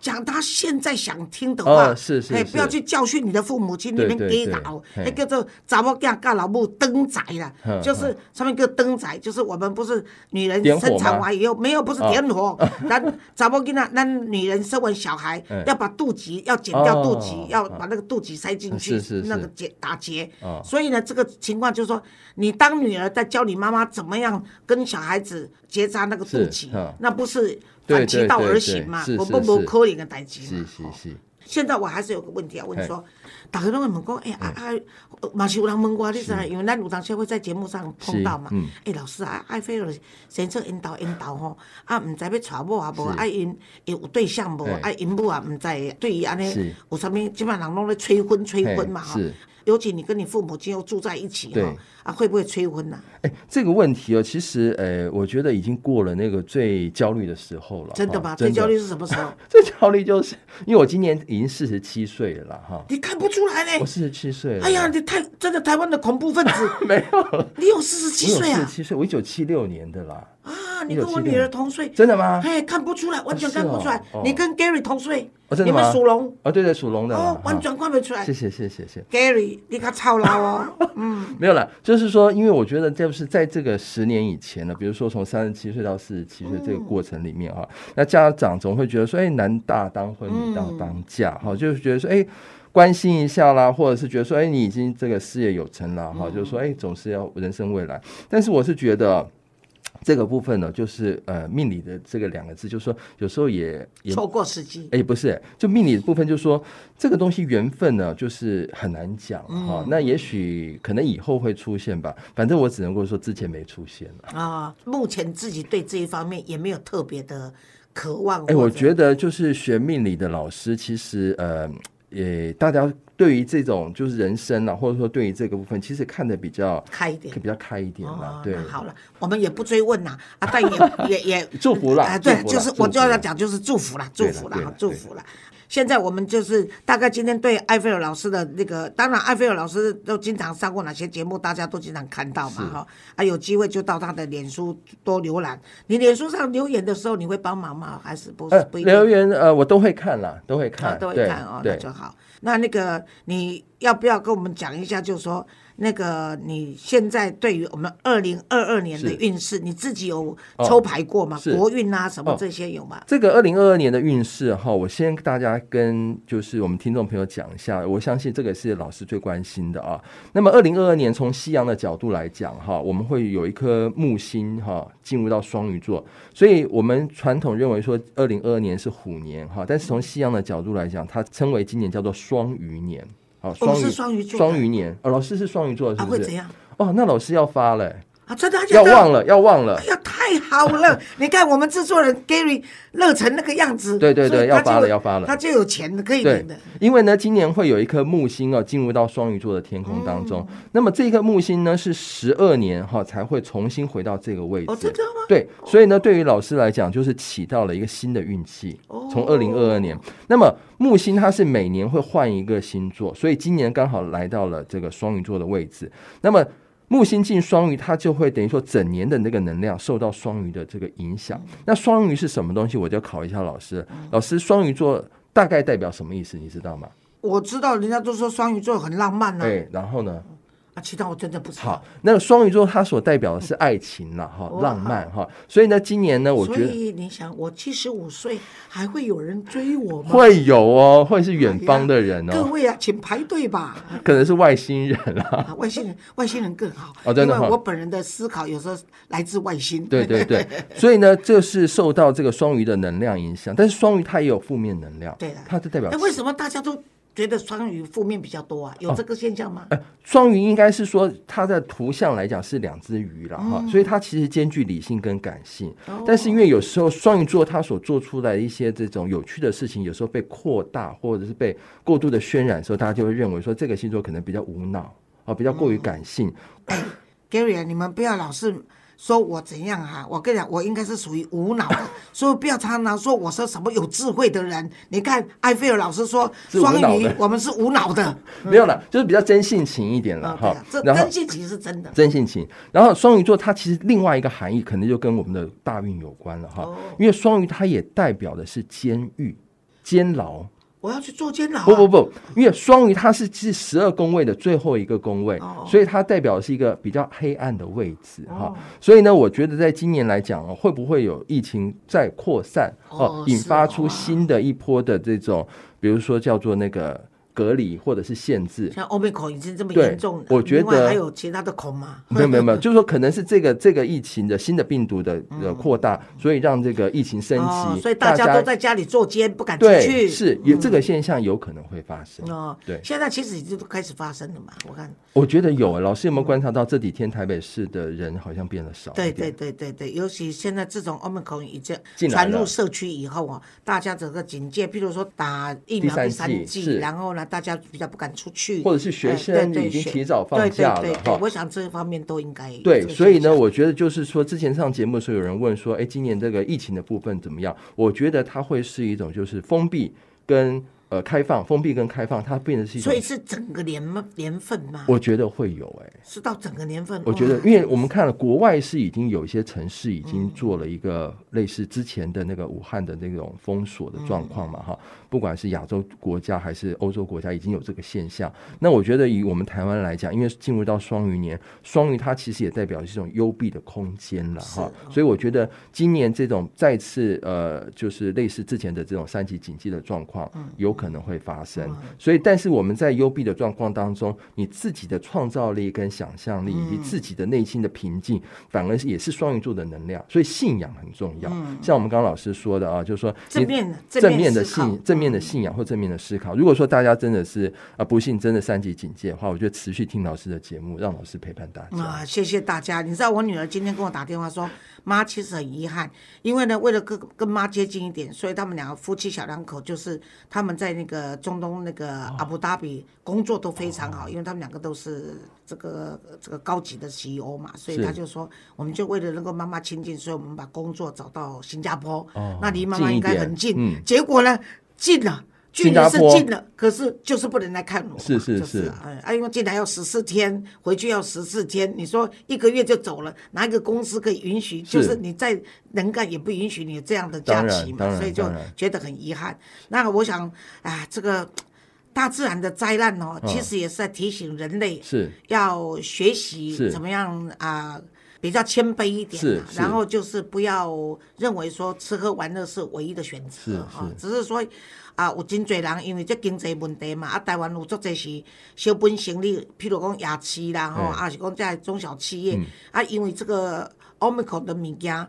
[SPEAKER 1] 讲他现在想听的话，
[SPEAKER 2] 哦是是
[SPEAKER 1] 不要去教训你的父母亲，你们给老，那叫做查某囝甲老母登仔啦，就是上面叫登仔，就是我们不是女人生产完以后没有不是
[SPEAKER 2] 哦
[SPEAKER 1] 点火，那查某囡仔，那女人生完小孩
[SPEAKER 2] 嗯
[SPEAKER 1] 要把肚脐要剪掉肚
[SPEAKER 2] 哦
[SPEAKER 1] 脐，要把那个肚脐塞进去那个结打结。
[SPEAKER 2] 哦。
[SPEAKER 1] 所以呢，这个情况就是说，你当女儿在教你妈妈怎么样跟小孩子结扎那个肚脐
[SPEAKER 2] 嗯，
[SPEAKER 1] 那不是反其道而行嘛？我不不可怜的代志嘛。吼
[SPEAKER 2] 是是，
[SPEAKER 1] 现在我还是有个问题要问
[SPEAKER 2] 嘿
[SPEAKER 1] 说，大家都会问讲，哎、啊啊，嘛是有人问我，你知道，因为咱有当时会在节目上碰到嘛哎老师啊，爱菲尔先生引导引导吼，啊，毋知要娶某啊无，
[SPEAKER 2] 是。
[SPEAKER 1] 啊因因有对象无，
[SPEAKER 2] 嘿。
[SPEAKER 1] 啊因某啊毋知，对于安尼有啥物，基本上拢咧催婚催婚嘛哈。尤其你跟你父母亲又住在一起
[SPEAKER 2] 对
[SPEAKER 1] 哈，啊会不会催婚呐、
[SPEAKER 2] 哎，这个问题哦，其实呃，我觉得已经过了那个最焦虑的时候了。
[SPEAKER 1] 真的吗？最焦虑是什么时候？
[SPEAKER 2] 最焦虑就是因为我今年已经四十七岁了啦，哈，
[SPEAKER 1] 你看不出来呢。
[SPEAKER 2] 我四十七岁了。
[SPEAKER 1] 哎呀，你太真的台湾的恐怖分子，
[SPEAKER 2] 没有，
[SPEAKER 1] 你有四十七岁啊
[SPEAKER 2] 四十？七岁，我一九七六年的啦，
[SPEAKER 1] 啊，你跟我女儿同岁，
[SPEAKER 2] 真的吗？
[SPEAKER 1] 嘿，看不出来，完全看不出来。
[SPEAKER 2] 哦
[SPEAKER 1] 你跟 Gary 同岁，你们属龙，
[SPEAKER 2] 哦，对对，属龙的
[SPEAKER 1] 哦，完全看不出来
[SPEAKER 2] 谢。谢谢谢谢谢。
[SPEAKER 1] Gary，你可操劳哦。
[SPEAKER 2] 嗯没有啦，就是说，因为我觉得就是在这个十年以前呢，比如说从三十七岁到四十七岁这个过程里面哈，那家长总会觉得说，哎，男大当婚，女大当嫁，哈、就是觉得说，哎。关心一下啦，或者是觉得说，哎，你已经这个事业有成了哈，就是说，哎，总是要人生未来。但是我是觉得这个部分呢，就是呃，命理的这个两个字，就是说有时候也也
[SPEAKER 1] 错过时机。
[SPEAKER 2] 哎，不是，就命理的部分，就是说这个东西缘分呢，就是很难讲哈、那也许可能以后会出现吧，反正我只能够说之前没出现了。
[SPEAKER 1] 啊，目前自己对这一方面也没有特别的渴望。
[SPEAKER 2] 哎，我觉得就是学命理的老师，其实呃，也大家对于这种就是人生啊，或者说对于这个部分，其实看的比较
[SPEAKER 1] 开一点
[SPEAKER 2] 比。较开一点啦。
[SPEAKER 1] 哦，
[SPEAKER 2] 对，
[SPEAKER 1] 那好了，我们也不追问啦，啊，但也 也也
[SPEAKER 2] 祝福了
[SPEAKER 1] 啊，对就是我就要讲，就是祝福了，祝福啦，哈
[SPEAKER 2] 对啦对
[SPEAKER 1] 祝福了。现在我们就是大概今天对艾菲尔老师的那个，当然艾菲尔老师都经常上过哪些节目，大家都经常看到嘛，哈。啊，有机会就到他的脸书多浏览。你脸书上留言的时候，你会帮忙吗？还是不
[SPEAKER 2] 呃，
[SPEAKER 1] 不一定？
[SPEAKER 2] 留言呃，我都会看啦，都会
[SPEAKER 1] 啊，
[SPEAKER 2] 看，
[SPEAKER 1] 都会看哦，那就好。那那个你要不要跟我们讲一下？就是说，那个你现在对于我们二零二二年的运势，你自己有
[SPEAKER 2] 哦
[SPEAKER 1] 抽牌过吗？
[SPEAKER 2] 是
[SPEAKER 1] 国运啊，什么
[SPEAKER 2] 哦
[SPEAKER 1] 这些有吗？
[SPEAKER 2] 这个二零二二年的运势哈，我先跟大家跟就是我们听众朋友讲一下，我相信这个是老师最关心的啊。那么二零二二年从西洋的角度来讲哈，我们会有一颗木星哈进入到双鱼座，所以我们传统认为说二零二二年是虎年哈，但是从西洋的角度来讲，它称为今年叫做双鱼年。好，
[SPEAKER 1] 我
[SPEAKER 2] 双鱼
[SPEAKER 1] 是双鱼座
[SPEAKER 2] 双鱼年哦，老师是双鱼座，是
[SPEAKER 1] 啊，
[SPEAKER 2] 不是？
[SPEAKER 1] 会怎样？
[SPEAKER 2] 哦，那老师要发了、
[SPEAKER 1] 啊，真的
[SPEAKER 2] 要忘。了，要忘了
[SPEAKER 1] 哎。呀，太好了！你看我们制作人 Gary 乐成那个样子，
[SPEAKER 2] 对对对要发了要发了
[SPEAKER 1] 他就有钱可以
[SPEAKER 2] 对
[SPEAKER 1] 领的。，
[SPEAKER 2] 因为呢，今年会有一颗木星哦进入到双鱼座的天空当中。
[SPEAKER 1] 嗯
[SPEAKER 2] 那么这颗木星呢是十二年哈、才会重新回到这个位置。
[SPEAKER 1] 哦，真的吗？
[SPEAKER 2] 对，所以呢，对于老师来讲，就是起到了一个新的运气。
[SPEAKER 1] 哦
[SPEAKER 2] 从二零二二年，那么木星它是每年会换一个星座，所以今年刚好来到了这个双鱼座的位置。那么木星进双鱼，它就会等于说整年的那个能量受到双鱼的这个影响。那双鱼是什么东西？我就考一下老师。老师，双鱼座大概代表什么意思？你知道吗？
[SPEAKER 1] 我知道人家都说双鱼座很浪漫呢、
[SPEAKER 2] 对，然后呢？
[SPEAKER 1] 啊，其他我真的不知道
[SPEAKER 2] 好。，那个双鱼座它所代表的是爱情了，哈，
[SPEAKER 1] 哦
[SPEAKER 2] 浪漫哈，所以呢，今年呢，我
[SPEAKER 1] 所
[SPEAKER 2] 觉得
[SPEAKER 1] 以你想，我七十五岁还会有人追我吗？
[SPEAKER 2] 会有哦，会是远方的人哦，
[SPEAKER 1] 各位啊，请排队吧。
[SPEAKER 2] 可能是外星人啦。
[SPEAKER 1] 啊，外星人，外星人更好。
[SPEAKER 2] 哦真的哈
[SPEAKER 1] 因为我本人的思考有时候来自外星。
[SPEAKER 2] 对对对，所以呢，这是受到这个双鱼的能量影响，但是双鱼它也有负面能量，
[SPEAKER 1] 对的
[SPEAKER 2] 它是代表
[SPEAKER 1] 哎，为什么大家都觉得双鱼负面比较多啊？有这个现象吗？
[SPEAKER 2] 呃双鱼应该是说它的图像来讲是两只鱼了哈，
[SPEAKER 1] 嗯
[SPEAKER 2] 所以它其实兼具理性跟感性。
[SPEAKER 1] 哦
[SPEAKER 2] 但是因为有时候双鱼座它所做出来的一些这种有趣的事情，有时候被扩大或者是被过度的渲染的时候，大家就会认为说这个星座可能比较无脑啊，比较过于感性。
[SPEAKER 1] Gary 啊，你们不要老是说我怎样哈、我跟你讲，我应该是属于无脑的，所以不要常常说我是什么有智慧的人。你看埃菲尔老师说双鱼我们是无脑的，
[SPEAKER 2] 没有了，就是比较真性情一点了哈。
[SPEAKER 1] 真性情是真的。
[SPEAKER 2] 真性情。然后双鱼座它其实另外一个含义，可能就跟我们的大运有关了哈，
[SPEAKER 1] 哦
[SPEAKER 2] 因为双鱼它也代表的是监狱、监牢。
[SPEAKER 1] 我要去做监牢、啊。
[SPEAKER 2] 不不不，因为双鱼它是是十二宫位的最后一个宫位，
[SPEAKER 1] 哦。
[SPEAKER 2] 所以它代表的是一个比较黑暗的位置哈、
[SPEAKER 1] 哦。
[SPEAKER 2] 所以呢，我觉得在今年来讲哦，会不会有疫情再扩散
[SPEAKER 1] 哦。
[SPEAKER 2] 引发出新的一波的这种，比如说叫做那个隔离或者是限制？
[SPEAKER 1] 像欧美口已经这么
[SPEAKER 2] 对
[SPEAKER 1] 严重了，
[SPEAKER 2] 我觉得
[SPEAKER 1] 还有其他的口吗？
[SPEAKER 2] 没有没有没有，就是说可能是这个这个疫情的新的病毒的的扩大，所以让这个疫情升级，
[SPEAKER 1] 所以大家都在家里坐监，不敢出去。
[SPEAKER 2] 是有这个现象有可能会发生。
[SPEAKER 1] 哦，
[SPEAKER 2] 对
[SPEAKER 1] 现在其实已经都开始发生了嘛，我看。
[SPEAKER 2] 我觉得有，老师有没有观察到这几天台北市的人好像变得少一
[SPEAKER 1] 对
[SPEAKER 2] 点？
[SPEAKER 1] 对对对对，尤其现在这种 Omicron 已经
[SPEAKER 2] 进来了
[SPEAKER 1] 传入社区以后啊，大家整个警戒，譬如说打疫苗
[SPEAKER 2] 第三剂
[SPEAKER 1] 然后呢，大家比较不敢出去，
[SPEAKER 2] 或者是学
[SPEAKER 1] 哎
[SPEAKER 2] 生已经提早放假
[SPEAKER 1] 对对对
[SPEAKER 2] 了哈。
[SPEAKER 1] 我想这方面都应该
[SPEAKER 2] 对
[SPEAKER 1] 这，个
[SPEAKER 2] 所以呢，我觉得就是说，之前上节目的时候，有人问说，哎，今年这个疫情的部分怎么样？我觉得它会是一种就是封闭跟呃开放，封闭跟开放，它变成是一种
[SPEAKER 1] 所以，是整个年吗年份吗？
[SPEAKER 2] 我觉得会有哎、
[SPEAKER 1] 是到整个年份。
[SPEAKER 2] 我觉得，因为我们看了国外是已经有一些城市已经做了一个类似之前的那个武汉的那种封锁的状况嘛，哈，不管是亚洲国家还是欧洲国家，已经有这个现象。那我觉得以我们台湾来讲，因为进入到双鱼年，双鱼它其实也代表是一种幽闭的空间了哈，所以我觉得今年这种再次呃，就是类似之前的这种三级警戒的状况，嗯。有可能会发生。所以，但是我们在幽闭的状况当中，你自己的创造力跟想象力，以及自己的内心的平静，反而是也是双鱼座的能量。所以信仰很重要。像我们刚刚老师说的啊，就是说你
[SPEAKER 1] 正面的
[SPEAKER 2] 正面的信正面的信仰或正面的思考。如果说大家真的是啊不幸真的三级警戒的话，我觉得持续听老师的节目，让老师陪伴大家。
[SPEAKER 1] 啊，谢谢大家。你知道我女儿今天跟我打电话说，妈其实很遗憾，因为呢，为了跟跟妈接近一点，所以他们两个夫妻小两口就是他们在那个中东那个阿布达比工作都非常好，因为他们两个都是这个这个高级的 CEO 嘛，所以他就说，我们就为了能够妈妈亲近，所以我们把工作找到新加坡，
[SPEAKER 2] 哦
[SPEAKER 1] 那离妈妈应该很近。
[SPEAKER 2] 嗯
[SPEAKER 1] 结果呢，近了。距离是近了，可是就是不能来看我嘛，
[SPEAKER 2] 是是
[SPEAKER 1] 就是啊因为进来要十四天，回去要十四天，你说一个月就走了，哪一个公司可以允许？就是你再能干也不允许你有这样的假期嘛所以就觉得很遗憾。那我想啊，这个大自然的灾难哦，
[SPEAKER 2] 嗯。
[SPEAKER 1] 其实也是在提醒人类
[SPEAKER 2] 是。
[SPEAKER 1] 要学习怎么样啊。比较谦卑一点然后就是不要认为说吃喝玩乐是唯一的选择
[SPEAKER 2] 啊，
[SPEAKER 1] 只是说啊，有真侪人因为这经济问题嘛，啊，台湾有足侪是小本生意，譬如讲夜市啦，吼，啊是讲这中小企业，
[SPEAKER 2] 嗯。
[SPEAKER 1] 啊，因为这个 omicron 的物件，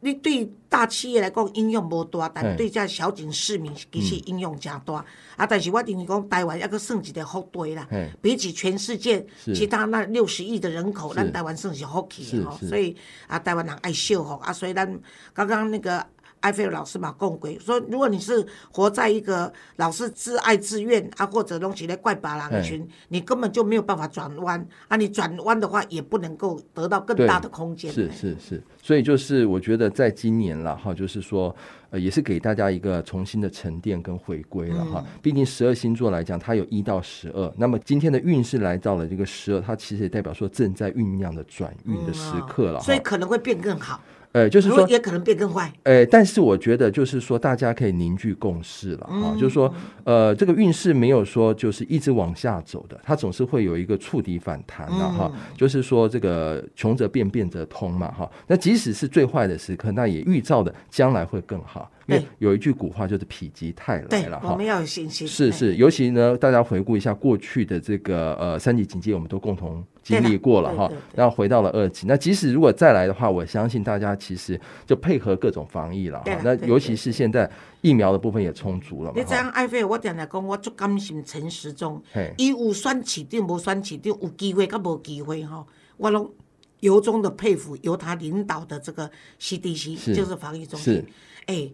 [SPEAKER 1] 你对大企业来讲影响无大，但
[SPEAKER 2] 嘿。
[SPEAKER 1] 对这小景市民其实影响诚大。啊，但是我认为讲台湾抑佫算一个福地啦，比起全世界其他那六十亿的人口，咱台湾算是福气的吼，所以啊，台湾人爱笑吼啊，所以咱刚刚那个。埃菲尔老师嘛，共轨说，如果你是活在一个老是自爱自怨啊，或者弄起来怪别人的群，你根本就没有办法转弯啊！你转弯的话，也不能够得到更大的空间。
[SPEAKER 2] 是是是，所以就是我觉得在今年了哈，就是说呃，也是给大家一个重新的沉淀跟回归了哈。毕竟十二星座来讲，它有一到十二，那么今天的运势来到了这个十二，它其实也代表说正在酝酿的转运的时刻了哈。
[SPEAKER 1] 所以可能会变更好。
[SPEAKER 2] 呃，就是说
[SPEAKER 1] 也可能变更坏。
[SPEAKER 2] 呃，但是我觉得就是说，大家可以凝聚共识了哈。就是说，呃，这个运势没有说就是一直往下走的，它总是会有一个触底反弹的哈。就是说，这个穷则变，变则通嘛哈。那即使是最坏的时刻，那也预兆的将来会更好。因为有一句古话就是“否极泰来”了哈。
[SPEAKER 1] 我们要有信心。
[SPEAKER 2] 是是，尤其呢，大家回顾一下过去的这个呃三级警戒，我们都共同。经历过了哈，然后回到了二级。那即使如果再来的话，我相信大家其实就配合各种防疫了哈。那尤其是现在疫苗的部分也充足了。
[SPEAKER 1] 你这样爱费，我常常讲，我足甘心陈时中，伊有选市长无选市长，有机会甲无机会哈，我拢由衷的佩服由他领导的这个 CDC，就是防疫中心。哎，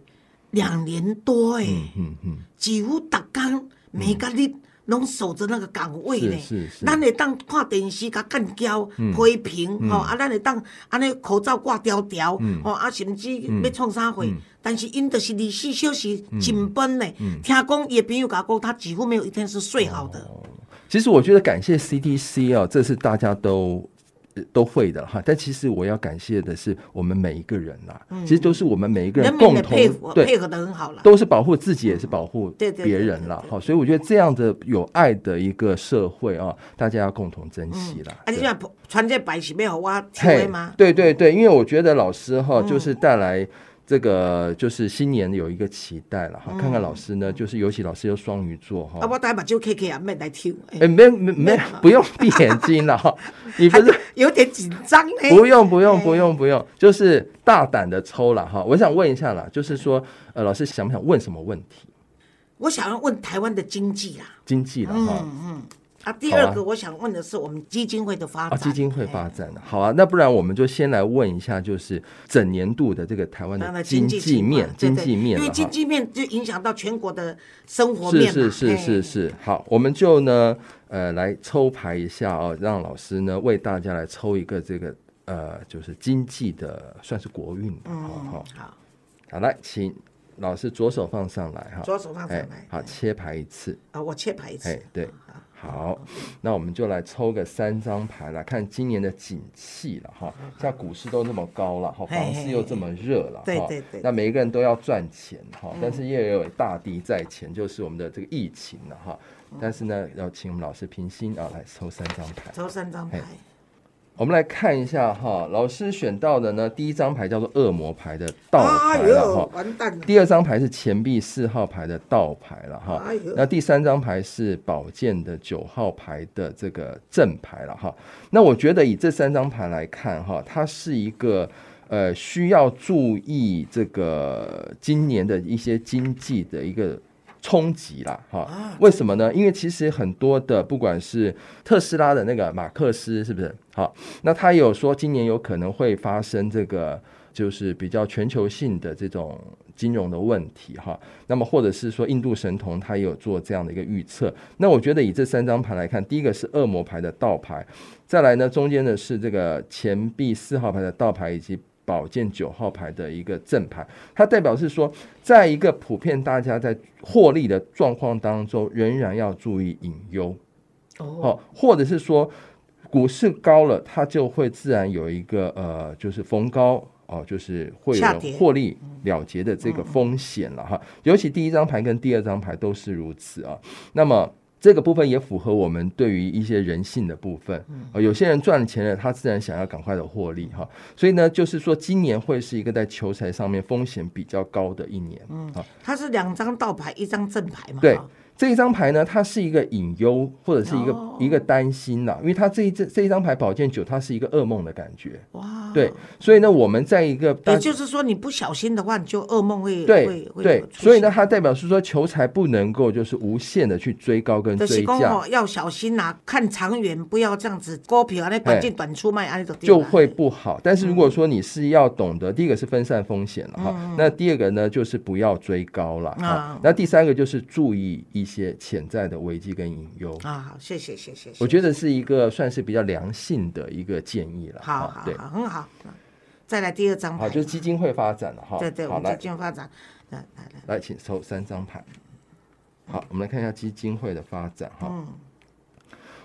[SPEAKER 1] 两年多哎，嗯嗯，几乎逐工每个日。拢守着那个岗位呢，咱会当看电视甲干交批评吼，啊，咱会当安尼口罩挂条条吼，啊，甚至要创啥货，但是因着是二十四小时紧绷呢。听讲伊朋友甲讲，他几乎没有一天是睡好的。
[SPEAKER 2] 其实我觉得感谢 CDC 啊，这是大家都。都会的哈，但其实我要感谢的是我们每一个人啦，其实都是我们每一个人共同
[SPEAKER 1] 对配合的很好了，
[SPEAKER 2] 都是保护自己也是保护别人了哈，所以我觉得这样的有爱的一个社会啊，大家要共同珍惜啦。
[SPEAKER 1] 啊，你想传这白喜没有挖对吗？
[SPEAKER 2] 对对对，因为我觉得老师哈就是带来。这个就是新年有一个期待了哈，看看老师呢，就是尤其老师又双鱼座哈。
[SPEAKER 1] 啊，我带把就 K K 啊，没来听。
[SPEAKER 2] 哎，没没没，不用闭眼睛了哈。你不是
[SPEAKER 1] 有点紧张
[SPEAKER 2] 呢？不用不用不用不用，就是大胆的抽了哈。我想问一下啦，就是说，呃，老师想不想问什么问题？
[SPEAKER 1] 我想要问台湾的经济啦。
[SPEAKER 2] 经济了哈。嗯嗯。
[SPEAKER 1] 啊，第二个我想问的是我们基金会的发展。
[SPEAKER 2] 基金会发展的，好啊，那不然我们就先来问一下，就是整年度的这个台湾的经济面，经济面，
[SPEAKER 1] 因为经济面就影响到全国的生活面
[SPEAKER 2] 是是是是是，好，我们就呢，呃，来抽牌一下哦，让老师呢为大家来抽一个这个呃，就是经济的算是国运的，好好好，好来，请老师左手放上来哈，
[SPEAKER 1] 左手放上来，
[SPEAKER 2] 好，切牌一次。
[SPEAKER 1] 啊，我切牌一次，哎，
[SPEAKER 2] 对。好，那我们就来抽个三张牌来看今年的景气了哈。像股市都那么高了，哈，房市又这么热了，
[SPEAKER 1] 对对对。
[SPEAKER 2] 那每一个人都要赚钱哈，但是也有大敌在前，就是我们的这个疫情了哈。但是呢，要请我们老师平心啊，来抽三张牌，
[SPEAKER 1] 抽三张牌。
[SPEAKER 2] 我们来看一下哈，老师选到的呢，第一张牌叫做恶魔牌的倒牌了哈，
[SPEAKER 1] 完蛋了。
[SPEAKER 2] 第二张牌是钱币四号牌的倒牌了哈，那第三张牌是宝剑的九号牌的这个正牌了哈。那我觉得以这三张牌来看哈，它是一个呃需要注意这个今年的一些经济的一个。冲击啦，哈，为什么呢？因为其实很多的，不管是特斯拉的那个马克思，是不是？好，那他有说今年有可能会发生这个，就是比较全球性的这种金融的问题，哈。那么或者是说印度神童他也有做这样的一个预测。那我觉得以这三张牌来看，第一个是恶魔牌的倒牌，再来呢中间的是这个钱币四号牌的倒牌，以及。宝剑九号牌的一个正牌，它代表是说，在一个普遍大家在获利的状况当中，仍然要注意隐忧哦，或者是说股市高了，它就会自然有一个呃，就是逢高哦，就是会有获利了结的这个风险了哈。尤其第一张牌跟第二张牌都是如此啊。那么。这个部分也符合我们对于一些人性的部分，呃，有些人赚钱了，他自然想要赶快的获利哈，所以呢，就是说今年会是一个在求财上面风险比较高的一年，嗯，啊，
[SPEAKER 1] 它是两张倒牌，一张正牌嘛，
[SPEAKER 2] 对。这一张牌呢，它是一个隐忧或者是一个一个担心呐，因为它这一这这一张牌宝剑九，它是一个噩梦的感觉。哇，对，所以呢，我们在一个
[SPEAKER 1] 也就是说，你不小心的话，你就噩梦会
[SPEAKER 2] 对对，所以呢，它代表是说求财不能够就是无限的去追高跟追价，
[SPEAKER 1] 要小心呐，看长远，不要这样子股票啊那短进短出卖啊那种
[SPEAKER 2] 就会不好。但是如果说你是要懂得，第一个是分散风险了哈，那第二个呢就是不要追高了啊，那第三个就是注意一。一些潜在的危机跟隐忧
[SPEAKER 1] 啊，好，谢谢，谢谢，
[SPEAKER 2] 我觉得是一个算是比较良性的一个建议了。
[SPEAKER 1] 好，好，好，很好。再来第二张牌，
[SPEAKER 2] 好，就是基金会发展了哈。
[SPEAKER 1] 对对，我们基金会发展。来来来，
[SPEAKER 2] 来，请抽三张牌。好，我们来看一下基金会的发展哈。
[SPEAKER 1] 嗯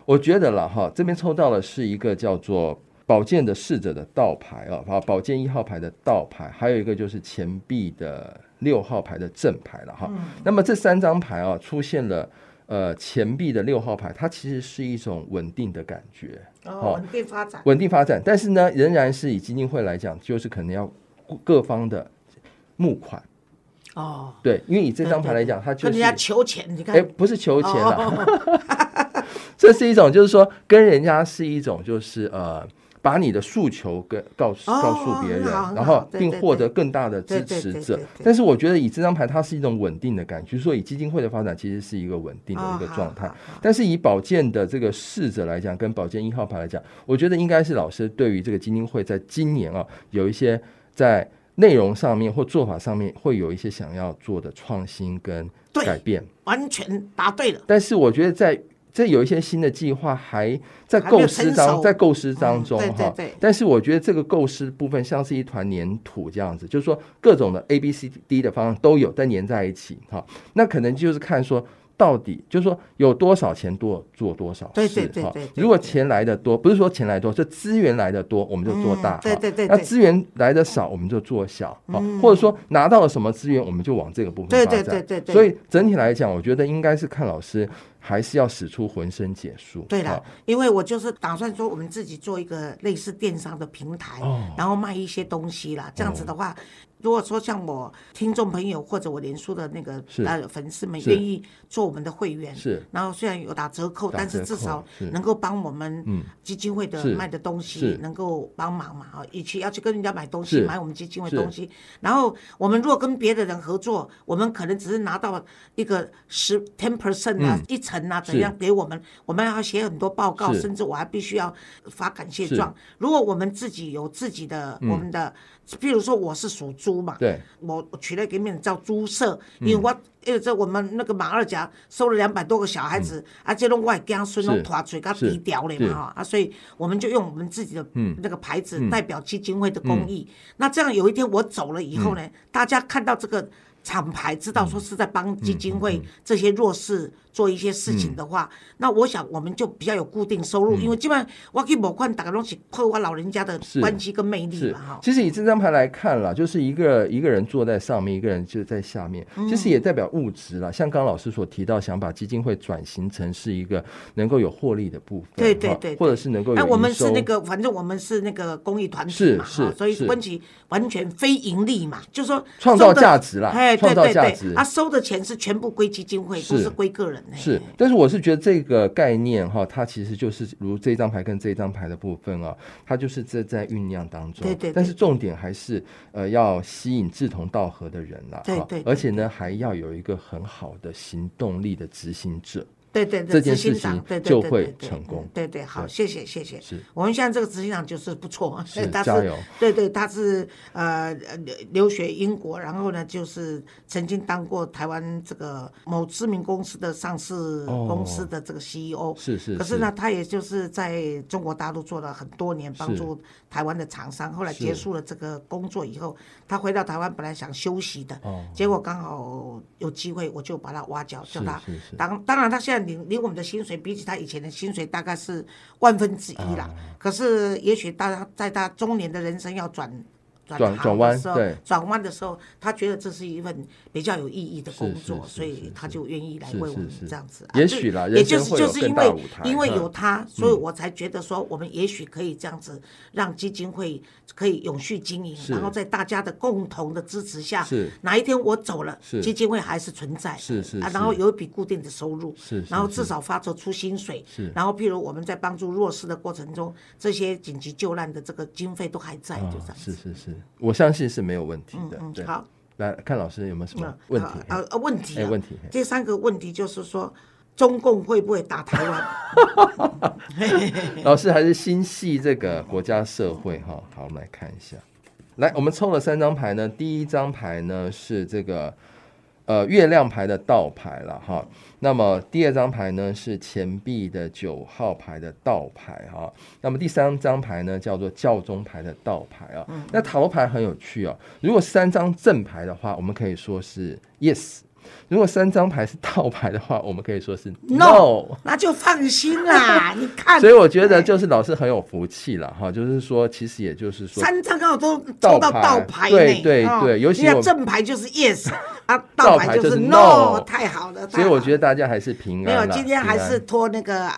[SPEAKER 2] 我觉得了哈，这边抽到的是一个叫做宝剑的侍者的倒牌啊，好，宝剑一号牌的倒牌，还有一个就是钱币的六号牌的正牌了哈。那么这三张牌啊，出现了呃钱币的六号牌，它其实是一种稳定的感觉，
[SPEAKER 1] 哦，稳定发展，
[SPEAKER 2] 稳定发展，但是呢，仍然是以基金会来讲，就是可能要各方的募款。
[SPEAKER 1] 哦，
[SPEAKER 2] 对，因为以这张牌来讲，它就是
[SPEAKER 1] 跟人家求钱，你看
[SPEAKER 2] 哎，，不是求钱啊，
[SPEAKER 1] 哦，
[SPEAKER 2] 这是一种，就是说跟人家是一种，就是呃，把你的诉求跟告诉
[SPEAKER 1] 哦
[SPEAKER 2] 告诉别人然后并获得更大的支持者但是我觉得以这张牌，它是一种稳定的感觉，就是说以基金会的发展其实是一个稳定的一个
[SPEAKER 1] 哦
[SPEAKER 2] 状态。但是以保健的这个侍者来讲，跟保健一号牌来讲，我觉得应该是老师对于这个基金会在今年啊，有一些在内容上面或做法上面会有一些想要做的创新跟改变。
[SPEAKER 1] 完全答对了。
[SPEAKER 2] 但是我觉得在这有一些新的计划还在构思当在构思当中哈、
[SPEAKER 1] 对
[SPEAKER 2] 但是我觉得这个构思部分像是一团粘土这样子，就是说各种的 A B C D 的方案都有但粘在一起哈、那可能就是看说。到底就是说有多少钱多做多少事
[SPEAKER 1] 对对对
[SPEAKER 2] 哈
[SPEAKER 1] 对对
[SPEAKER 2] 如果钱来的多，不是说钱来多，是资源来的多，我们就做大。
[SPEAKER 1] 嗯对对对那
[SPEAKER 2] 资源来的少，我们就做小。哈或者说拿到了什么资源，我们就往这个部分
[SPEAKER 1] 对
[SPEAKER 2] 发展。
[SPEAKER 1] 对对对对
[SPEAKER 2] 所以整体来讲，我觉得应该是看老师还是要使出浑身解数。
[SPEAKER 1] 对了
[SPEAKER 2] 好，
[SPEAKER 1] 因为我就是打算说，我们自己做一个类似电商的平台，
[SPEAKER 2] 哦
[SPEAKER 1] 然后卖一些东西啦。这样子的话，如果说像我听众朋友或者我连书的那个呃粉丝们愿意做我们的会员，
[SPEAKER 2] 是。
[SPEAKER 1] 然后虽然有打折扣，但是至少能够帮我们
[SPEAKER 2] 嗯。
[SPEAKER 1] 基金会的卖的东西能够帮忙嘛啊，与其要去跟人家买东西，买我们基金会东西，然后我们如果跟别的人合作，我们可能只是拿到一个十 ten percent 啊、
[SPEAKER 2] 嗯。
[SPEAKER 1] 一层啊，怎样给我们，我们要写很多报告，甚至我还必须要发感谢状。如果我们自己有自己的、我们的，譬如说我是属猪嘛，
[SPEAKER 2] 对，
[SPEAKER 1] 我我取了一个名字叫猪舍，因为我因为这我们那个马二甲收了两百多个小孩子，啊，这种外江孙拢
[SPEAKER 2] 是
[SPEAKER 1] 拖嘴给
[SPEAKER 2] 他
[SPEAKER 1] 低调
[SPEAKER 2] 了
[SPEAKER 1] 嘛哈，啊，所以我们就用我们自己的
[SPEAKER 2] 嗯。
[SPEAKER 1] 那个牌子代表基金会的公益。那这样有一天我走了以后呢，大家看到这个。厂牌知道说是在帮基金会这些弱势做一些事情的话，那我想我们就比较有固定收入，因为基本上我去某款打个东西靠我老人家的
[SPEAKER 2] 是
[SPEAKER 1] 关系跟魅力嘛哈。
[SPEAKER 2] 其实以这张牌来看啦，就是一个一个人坐在上面，一个人就在下面，
[SPEAKER 1] 嗯
[SPEAKER 2] 其实也代表物质啦。像刚刚老师所提到，想把基金会转型成是一个能够有获利的部分，哈
[SPEAKER 1] 对对对对
[SPEAKER 2] 或者是能够有
[SPEAKER 1] 哎，我们是那个，反正我们是那个公益团体嘛，
[SPEAKER 2] 是是
[SPEAKER 1] 哈，所以
[SPEAKER 2] 是
[SPEAKER 1] 温琪完全非盈利嘛，就说
[SPEAKER 2] 创造价值啦
[SPEAKER 1] 哎，对
[SPEAKER 2] 创造
[SPEAKER 1] 对。对
[SPEAKER 2] 价值。
[SPEAKER 1] 啊，收的钱是全部归基金会，不
[SPEAKER 2] 是
[SPEAKER 1] 是归个人欸
[SPEAKER 2] 是，但是我是觉得这个概念哈，它其实就是如这张牌跟这张牌的部分啊，它就是在在酝酿当中。
[SPEAKER 1] 对
[SPEAKER 2] 但是重点还是呃要吸引志同道合的人啦，哈。
[SPEAKER 1] 对对对
[SPEAKER 2] 而且呢还要有一个很好的行动力的执行者。
[SPEAKER 1] 对对对，
[SPEAKER 2] 这件
[SPEAKER 1] 执行
[SPEAKER 2] 事情
[SPEAKER 1] 长对对
[SPEAKER 2] 就会
[SPEAKER 1] 对对对
[SPEAKER 2] 成功。
[SPEAKER 1] 嗯对对，好，谢谢谢谢。
[SPEAKER 2] 是。
[SPEAKER 1] 我们现在这个执行长就是不错，
[SPEAKER 2] 是
[SPEAKER 1] 他是
[SPEAKER 2] 加油。
[SPEAKER 1] 对对，他是呃呃留留学英国，然后呢就是曾经当过台湾这个某知名公司的上市
[SPEAKER 2] 哦。
[SPEAKER 1] 公司的这个 CEO。
[SPEAKER 2] 是是，
[SPEAKER 1] 可是呢，他也就是在中国大陆做了很多年，帮助台湾的厂商。后来结束了这个工作以后，他回到台湾本来想休息的，
[SPEAKER 2] 哦，
[SPEAKER 1] 结果刚好有机会，我就把他挖角，叫他当当然，他现在领领我们的薪水，比起他以前的薪水大概是万分之一啦。
[SPEAKER 2] 啊
[SPEAKER 1] 可是，也许大家在他中年的人生要转转
[SPEAKER 2] 转转弯
[SPEAKER 1] 的时候
[SPEAKER 2] 对，
[SPEAKER 1] 转弯的时候，他觉得这是一份比较有意义的工作，所以他就愿意来为我们这样子。啊。
[SPEAKER 2] 也许啦
[SPEAKER 1] 也就是就是因为因为
[SPEAKER 2] 嗯。
[SPEAKER 1] 有他，所以我才觉得说，我们也许可以这样子让基金会可以永续经营，然后在大家的共同的支持下，
[SPEAKER 2] 是。
[SPEAKER 1] 哪一天我走了，基金会还是存在，啊，
[SPEAKER 2] 是是是。
[SPEAKER 1] 然后有一笔固定的收入，
[SPEAKER 2] 是是
[SPEAKER 1] 然后至少发得出薪水，
[SPEAKER 2] 是。
[SPEAKER 1] 然后譬如我们在帮助弱势的过程中，这些紧急救难的这个经费都还在，就这
[SPEAKER 2] 啊
[SPEAKER 1] 样子。
[SPEAKER 2] 是是是，我相信是没有问题的。
[SPEAKER 1] 好，
[SPEAKER 2] 来看老师有没有什么问题？
[SPEAKER 1] 呃呃呃问题啊，
[SPEAKER 2] 哎问题
[SPEAKER 1] 第三个问题就是说，中共会不会打台湾？
[SPEAKER 2] 老师还是心系这个国家社会哈。好，我们来看一下。来，我们抽了三张牌呢。第一张牌呢是这个呃月亮牌的倒牌了哈。那么第二张牌呢是钱币的九号牌的倒牌哈。那么第三张牌呢叫做教宗牌的倒牌啊。那塔罗牌很有趣哦。如果三张正牌的话，我们可以说是 yes。如果三张牌是倒牌的话，我们可以说是 no，
[SPEAKER 1] 那就放心啦。你看，
[SPEAKER 2] 所以我觉得就是老师很有福气了哈。就是说，其实也就是说，
[SPEAKER 1] 三张刚好都抽到倒牌，
[SPEAKER 2] 对对对，尤其
[SPEAKER 1] 正牌就是 yes，啊，倒牌就是 no，太好了。
[SPEAKER 2] 所以我觉得大家还是平安。没
[SPEAKER 1] 有，今天还是托那个。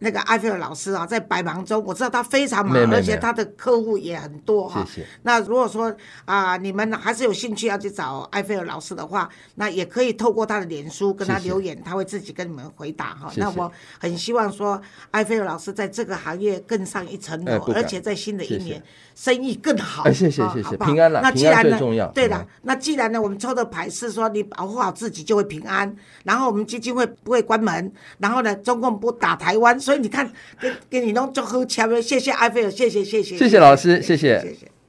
[SPEAKER 1] 那个埃菲尔老师啊，在百忙中，我知道他非常忙，而且他的客户也很多哈。
[SPEAKER 2] 谢谢。
[SPEAKER 1] 那如果说啊，你们还是有兴趣要去找埃菲尔老师的话，那也可以透过他的脸书跟他留言，他会自己跟你们回答哈。那我很希望说，埃菲尔老师在这个行业更上一层楼，而且在新的一年生意更好。
[SPEAKER 2] 谢谢谢谢，平安了，平安最重要。
[SPEAKER 1] 对了，那既然呢，我们抽的牌是说你保护好自己就会平安，然后我们基金会不会关门，然后呢，中共不打台湾。所以你看，给给你弄做好签谢谢艾菲尔，谢谢谢谢，
[SPEAKER 2] 谢谢老师，谢谢谢谢。